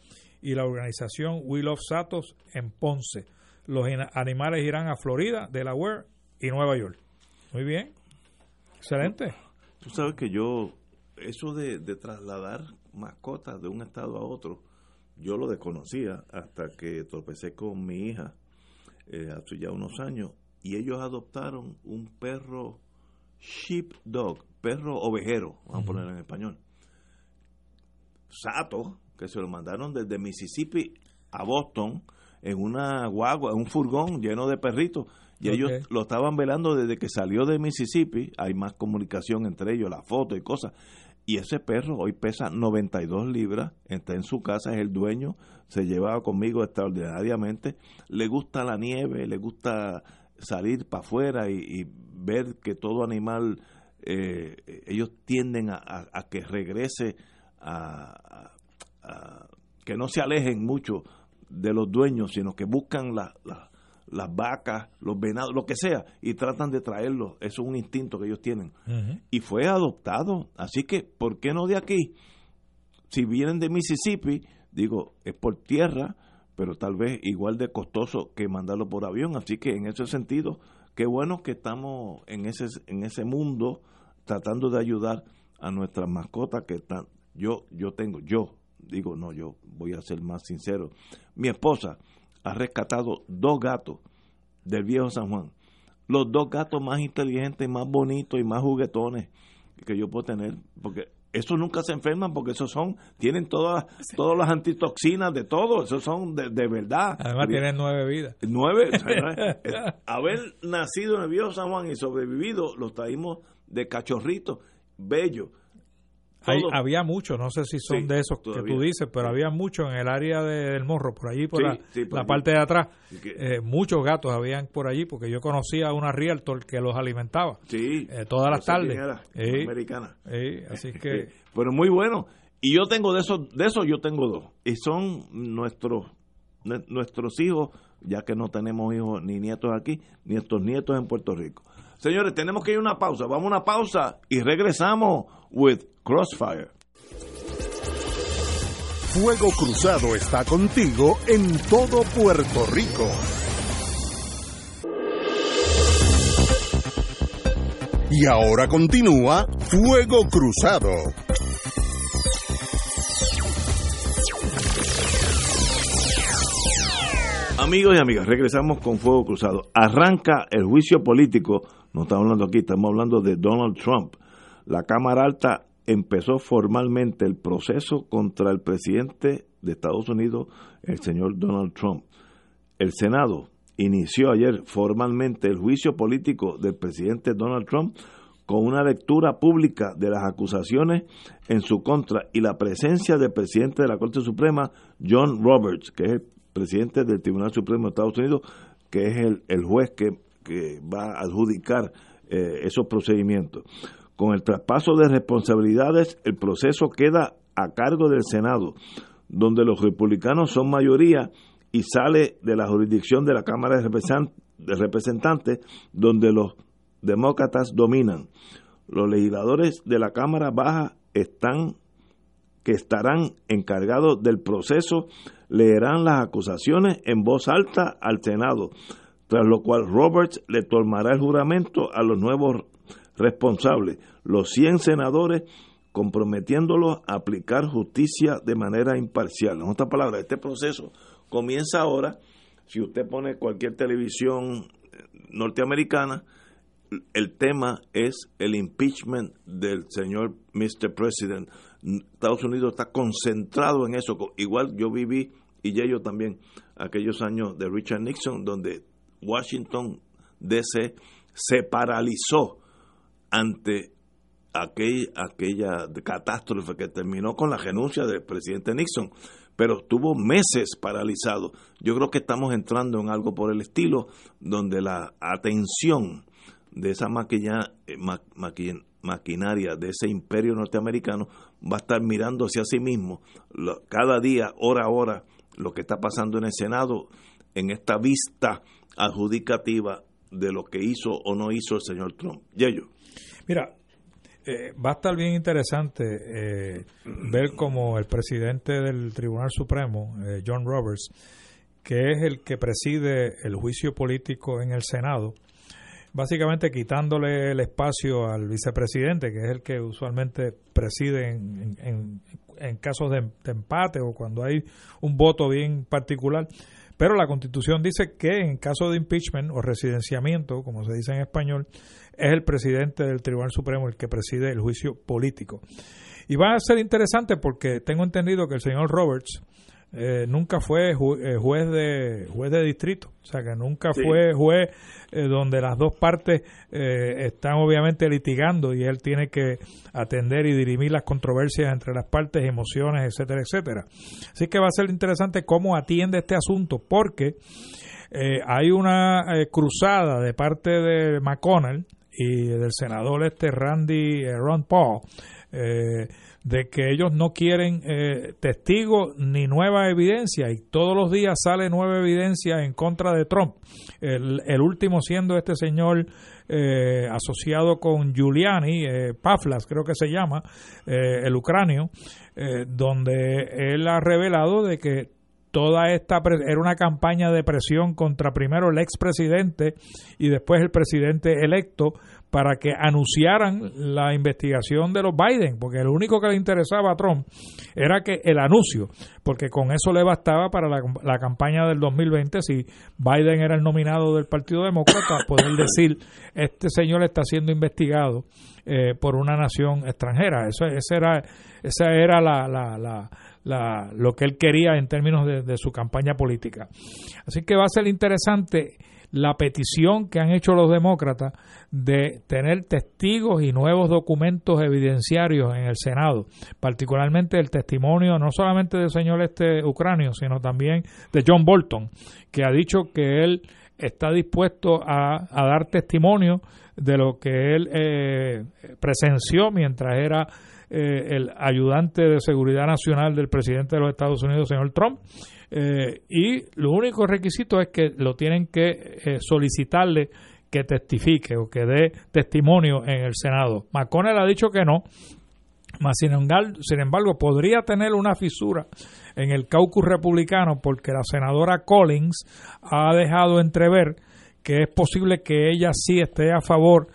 y la organización We Love Satos en Ponce. Los animales irán a Florida, Delaware y Nueva York. Muy bien. Excelente. Tú sabes que yo, eso de, de trasladar mascotas de un estado a otro, yo lo desconocía hasta que tropecé con mi hija eh, hace ya unos años y ellos adoptaron un perro sheepdog, perro ovejero, vamos a ponerlo en español. Sato, que se lo mandaron desde Mississippi a Boston en una guagua, en un furgón lleno de perritos. Y ellos lo estaban velando desde que salió de Mississippi. Hay más comunicación entre ellos, la foto y cosas. Y ese perro hoy pesa 92 libras, está en su casa, es el dueño, se llevaba conmigo extraordinariamente. Le gusta la nieve, le gusta salir para afuera y, ver que todo animal, eh, ellos tienden a, que regrese, a, que no se alejen mucho de los dueños, sino que buscan las vacas, los venados, lo que sea, y tratan de traerlos. Eso es un instinto que ellos tienen. Y fue adoptado. Así que, ¿por qué no de aquí? Si vienen de Mississippi, digo, es por tierra, pero tal vez igual de costoso que mandarlo por avión. Así que en ese sentido, qué bueno que estamos en ese, en ese mundo tratando de ayudar a nuestras mascotas que están, yo, yo tengo, yo, digo, no, yo voy a ser más sincero, mi esposa ha rescatado dos gatos del viejo San Juan, los dos gatos más inteligentes, más bonitos y más juguetones que yo puedo tener, porque esos nunca se enferman porque esos son, tienen todas, todas las antitoxinas de todo, esos son de, verdad. Además tienen nueve vidas. Nueve, haber nacido en el viejo San Juan y sobrevivido, los traímos de cachorrito, bello había muchos, no sé si son de esos que tú dices, pero había muchos en el área del Morro, por allí, por la, parte de atrás. Eh, muchos gatos habían por allí, porque yo conocía a una realtor que los alimentaba eh, todas las tardes. americana. así que... pero muy bueno. Y yo tengo de esos, de esos yo tengo dos. Y son nuestros, nuestros hijos, ya que no tenemos hijos ni nietos aquí, ni estos nietos en Puerto Rico. Señores, tenemos que ir a una pausa. Vamos a una pausa y regresamos with Crossfire. Fuego Cruzado está contigo en todo Puerto Rico. Y ahora continúa Fuego Cruzado. Amigos y amigas, regresamos con Fuego Cruzado. Arranca el juicio político, no estamos hablando aquí, estamos hablando de Donald Trump. La Cámara Alta empezó formalmente el proceso contra el presidente de Estados Unidos, el señor Donald Trump. El Senado inició ayer formalmente el juicio político del presidente Donald Trump con una lectura pública de las acusaciones en su contra y la presencia del presidente de la Corte Suprema, John Roberts, que es el presidente del Tribunal Supremo de Estados Unidos, que es el, juez que, va a adjudicar eh, esos procedimientos. Con el traspaso de responsabilidades, el proceso queda a cargo del Senado, donde los republicanos son mayoría y sale de la jurisdicción de la Cámara de Representantes, donde los demócratas dominan. Los legisladores de la Cámara Baja están que estarán encargados del proceso leerán las acusaciones en voz alta al Senado, tras lo cual Roberts le tomará el juramento a los nuevos responsables, los 100 senadores, comprometiéndolos a aplicar justicia de manera imparcial. En otras palabras, este proceso comienza ahora. Si usted pone cualquier televisión eh, norteamericana, el tema es el impeachment del señor Mr. President. Estados Unidos está concentrado en eso. Igual yo viví, y yo también, aquellos años de Richard Nixon, donde Washington DC se paralizó ante aquel, aquella catástrofe que terminó con la renuncia del presidente Nixon, pero estuvo meses paralizado. Yo creo que estamos entrando en algo por el estilo, donde la atención de esa maquilla, eh, maquinaria, de ese imperio norteamericano, va a estar mirando hacia sí mismo cada día, hora a hora, lo que está pasando en el Senado, en esta vista adjudicativa de lo que hizo o no hizo el señor Trump. Yello. Mira, eh, va a estar bien interesante eh, ver cómo el presidente del Tribunal Supremo, John Roberts, que es el que preside el juicio político en el Senado, básicamente quitándole el espacio al vicepresidente, que es el que usualmente preside en, en casos de, empate o cuando hay un voto bien particular. Pero la Constitución dice que en caso de impeachment o residenciamiento, como se dice en español, es el presidente del Tribunal Supremo el que preside el juicio político. Y va a ser interesante porque tengo entendido que el señor Roberts eh, nunca fue eh, juez de juez de distrito, o sea que nunca fue juez eh, donde las dos partes están obviamente litigando y él tiene que atender y dirimir las controversias entre las partes, emociones, etcétera, etcétera. Así que va a ser interesante cómo atiende este asunto porque hay una cruzada de parte de McConnell y del senador este Randy Ron Paul de que ellos no quieren eh, testigos ni nueva evidencia y todos los días sale nueva evidencia en contra de Trump. El, último siendo este señor eh, asociado con Giuliani, eh, Paflas creo que se llama, el ucranio, donde él ha revelado de que toda esta era una campaña de presión contra primero el expresidente y después el presidente electo para que anunciaran la investigación de los Biden, porque lo único que le interesaba a Trump era que el anuncio, porque con eso le bastaba para la, campaña del 2020, si Biden era el nominado del Partido Demócrata, poder decir, este señor está siendo investigado eh, por una nación extranjera. Eso, esa era, esa era la, la, la, lo que él quería en términos de su campaña política. Así que va a ser interesante la petición que han hecho los demócratas de tener testigos y nuevos documentos evidenciarios en el Senado, particularmente el testimonio no solamente del señor este ucranio, sino también de John Bolton, que ha dicho que él está dispuesto a, dar testimonio de lo que él eh, presenció mientras era eh, el ayudante de seguridad nacional del presidente de los Estados Unidos, señor Trump, eh, y lo único requisito es que lo tienen que eh, solicitarle que testifique o que dé testimonio en el Senado. McConnell ha dicho que no, mas sin embargo, podría tener una fisura en el caucus republicano porque la senadora Collins ha dejado entrever que es posible que ella sí esté a favor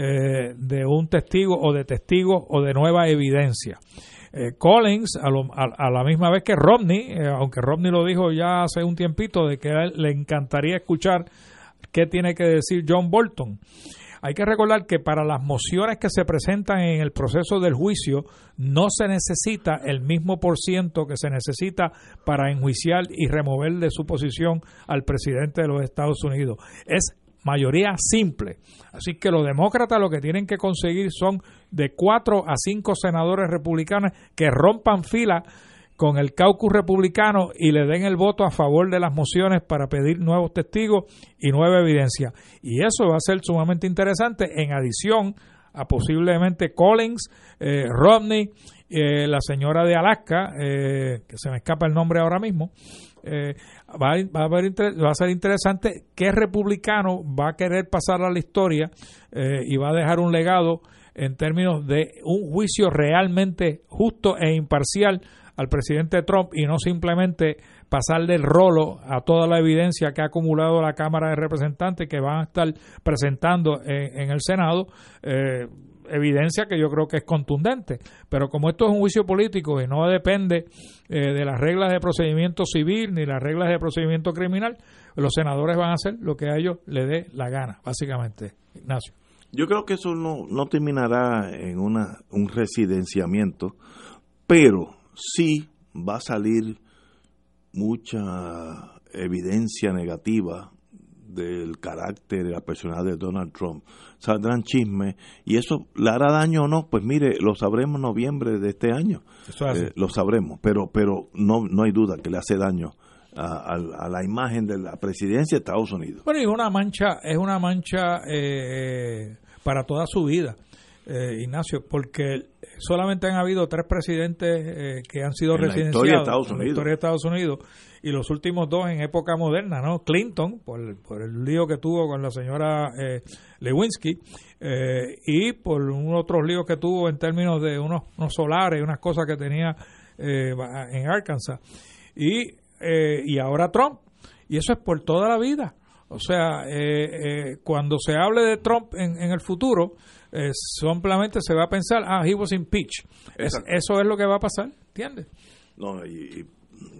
eh, de un testigo o de testigos o de nueva evidencia. Eh, Collins, a, la misma vez que Romney, eh, aunque Romney lo dijo ya hace un tiempito, de que a él le encantaría escuchar qué tiene que decir John Bolton. Hay que recordar que para las mociones que se presentan en el proceso del juicio no se necesita el mismo por ciento que se necesita para enjuiciar y remover de su posición al presidente de los Estados Unidos. Es mayoría simple. Así que los demócratas lo que tienen que conseguir son de cuatro a cinco senadores republicanos que rompan fila con el caucus republicano y le den el voto a favor de las mociones para pedir nuevos testigos y nueva evidencia. Y eso va a ser sumamente interesante en adición a posiblemente Collins, eh, Romney, eh, la señora de Alaska, eh, que se me escapa el nombre ahora mismo, eh, va, va, a va, a ser interesante qué republicano va a querer pasar a la historia eh, y va a dejar un legado en términos de un juicio realmente justo e imparcial al presidente Trump y no simplemente pasarle el rolo a toda la evidencia que ha acumulado la Cámara de Representantes que van a estar presentando en, el Senado. Eh, evidencia que yo creo que es contundente. Pero como esto es un juicio político y no depende eh, de las reglas de procedimiento civil ni las reglas de procedimiento criminal, los senadores van a hacer lo que a ellos les dé la gana, básicamente. Ignacio. Yo creo que eso no, no terminará en una, un residenciamiento, pero sí va a salir mucha evidencia negativa del carácter de la personalidad de Donald Trump. Saldrán chismes y eso le hará daño o no, pues mire, lo sabremos en noviembre de este año. Eh, lo sabremos, pero pero no no hay duda que le hace daño a, la imagen de la presidencia de Estados Unidos. Bueno, y una mancha, es una mancha eh, para toda su vida. Eh, Ignacio, porque solamente han habido tres presidentes que han sido residenciados en la historia de Estados Unidos y los últimos dos en época moderna, ¿no? Clinton, por, por el lío que tuvo con la señora eh, Lewinsky, eh, y por unos otros líos que tuvo en términos de unos, unos solares, unas cosas que tenía eh, en Arkansas. Y, y ahora Trump. Y eso es por toda la vida. O sea, cuando se hable de Trump en, en el futuro, simplemente se va a pensar, ah, he was impeached. eso es lo que va a pasar ¿entiendes? No, y,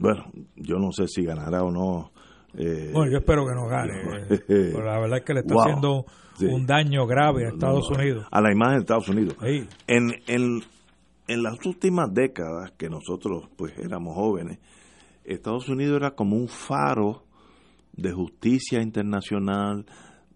bueno, yo no sé si ganará o no. Eh, bueno, yo espero que no gane. Eh, pero la verdad es que le está haciendo un daño grave a Estados Unidos. A la imagen de Estados Unidos. En, en, en las últimas décadas que nosotros pues éramos jóvenes, Estados Unidos era como un faro de justicia internacional,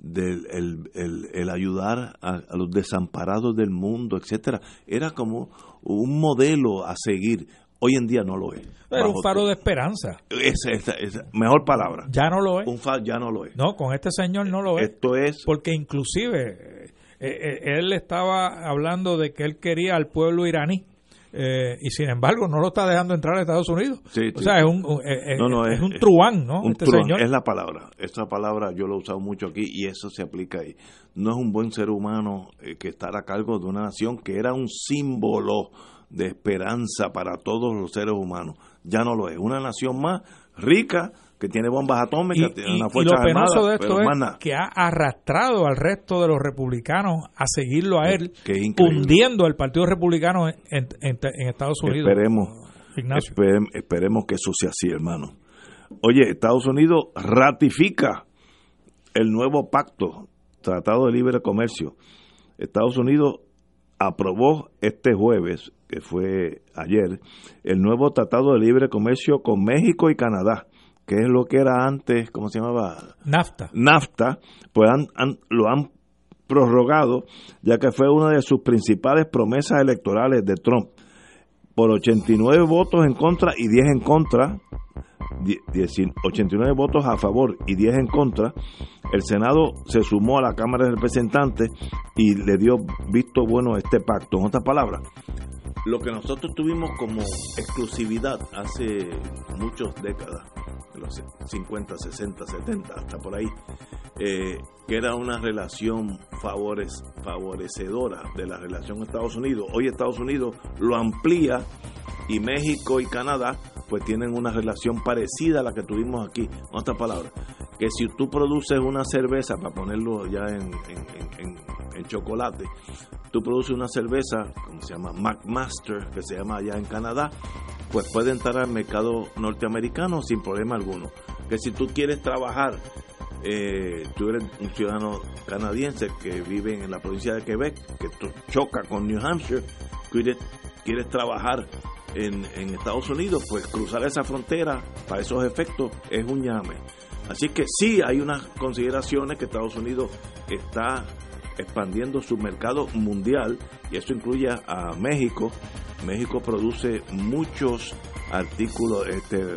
del el, ayudar a, los desamparados del mundo, etcétera, era como un modelo a seguir. Hoy en día no lo es. Era un faro de esperanza. Esa, es mejor palabra. Ya no lo es. Un faro ya no lo es. No, con este señor no lo es. Esto es. Porque inclusive eh, eh, él estaba hablando de que él quería al pueblo iraní eh, y sin embargo no lo está dejando entrar a Estados Unidos. o sea, es un, es, un truán, ¿no? este señor. Es la palabra. Esta palabra yo lo he usado mucho aquí y eso se aplica ahí. No es un buen ser humano eh, que estar a cargo de una nación que era un símbolo de esperanza para todos los seres humanos. Ya no lo es. Una nación más rica, que tiene bombas atómicas, tiene una fuerza y lo penoso de esto es que ha arrastrado al resto de los republicanos a seguirlo a él, hundiendo al Partido Republicano en, Estados Unidos. Esperemos, esperemos que eso sea así, hermano. Oye, Estados Unidos ratifica el nuevo pacto, Tratado de Libre Comercio. Estados Unidos aprobó este jueves, que fue ayer, el nuevo Tratado de Libre Comercio con México y Canadá que es lo que era antes, ¿cómo se llamaba? NAFTA. NAFTA, pues han, lo han prorrogado, ya que fue una de sus principales promesas electorales de Trump. Por 89 votos en contra y 10 en contra, 89 votos a favor y 10 en contra, el Senado se sumó a la Cámara de Representantes y le dio visto bueno a este pacto. En otras palabras, lo que nosotros tuvimos como exclusividad hace muchas décadas, los 50, 60, 70, hasta por ahí, eh, que era una relación favores, favorecedora de la relación Estados Unidos. Hoy Estados Unidos lo amplía y México y Canadá pues tienen una relación parecida a la que tuvimos aquí. En otras palabras, que si tú produces una cerveza, para ponerlo ya en, en chocolate, tú produces una cerveza, como se llama McMaster, que se llama allá en Canadá, pues puede entrar al mercado norteamericano sin problema alguno. Que si tú quieres trabajar, eh, tú eres un ciudadano canadiense que vive en la provincia de Quebec, que choca con New Hampshire, quieres, quieres trabajar en, en Estados Unidos, pues cruzar esa frontera para esos efectos es un llame. Así que sí hay unas consideraciones que Estados Unidos está expandiendo su mercado mundial y eso incluye a México. México produce muchos artículos, este,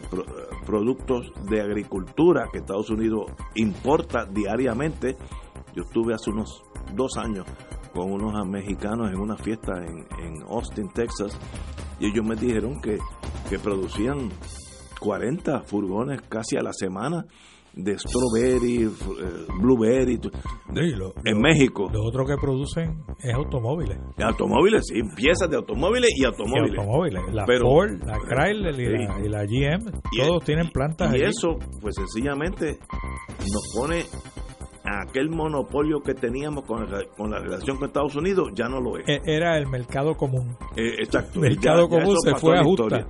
productos de agricultura que Estados Unidos importa diariamente. Yo estuve hace unos dos años con unos mexicanos en una fiesta en, en Austin, Texas, y ellos me dijeron que, que producían 40 furgones casi a la semana de strawberry, eh, blueberry, en México. Lo otro que producen es automóviles. Automóviles, sí, piezas de automóviles y automóviles. La Ford, la Chrysler y, la, GM, todos tienen plantas. Y eso, pues sencillamente nos pone aquel monopolio que teníamos con, con, la relación con Estados Unidos, ya no lo es. E, era el mercado común. Eh, exacto. El mercado común se fue a justa.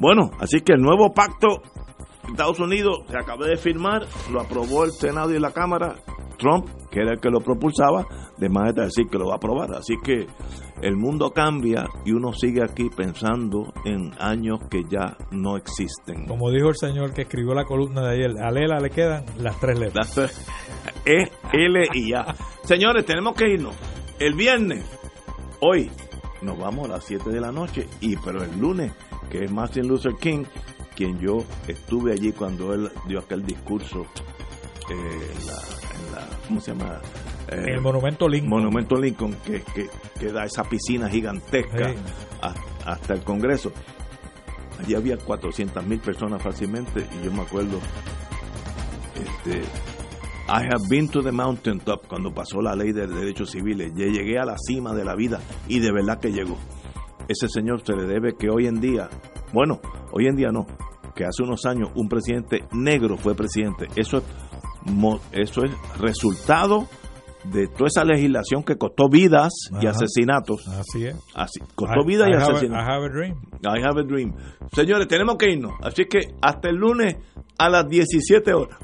Bueno, así que el nuevo pacto Estados Unidos se acaba de firmar, lo aprobó el Senado y la Cámara. Trump, que era el que lo propulsaba, de más de decir que lo va a aprobar. Así que el mundo cambia y uno sigue aquí pensando en años que ya no existen. Como dijo el señor que escribió la columna de ayer, a Lela le quedan las tres letras. E, L y A. Señores, tenemos que irnos. El viernes, hoy, nos vamos a las 7 de la noche, y pero el lunes, que es Martin Luther King, quien yo estuve allí cuando él dio aquel discurso eh, en, la, ¿cómo se llama? Eh, el Monumento Lincoln. Monumento Lincoln, que, que, da esa piscina gigantesca hasta el Congreso. Allí había 400 mil personas fácilmente y yo me acuerdo, este, I have been to the mountaintop cuando pasó la ley de derechos civiles. Yo llegué a la cima de la vida y de verdad que llegó. Ese señor se le debe que hoy en día bueno, hoy en día no, que hace unos años un presidente negro fue presidente. Eso es, eso es resultado de toda esa legislación que costó vidas y asesinatos. Así es. Así, costó vidas y asesinatos. I have a dream. I have a dream. Señores, tenemos que irnos. Así que hasta el lunes a las 17 horas.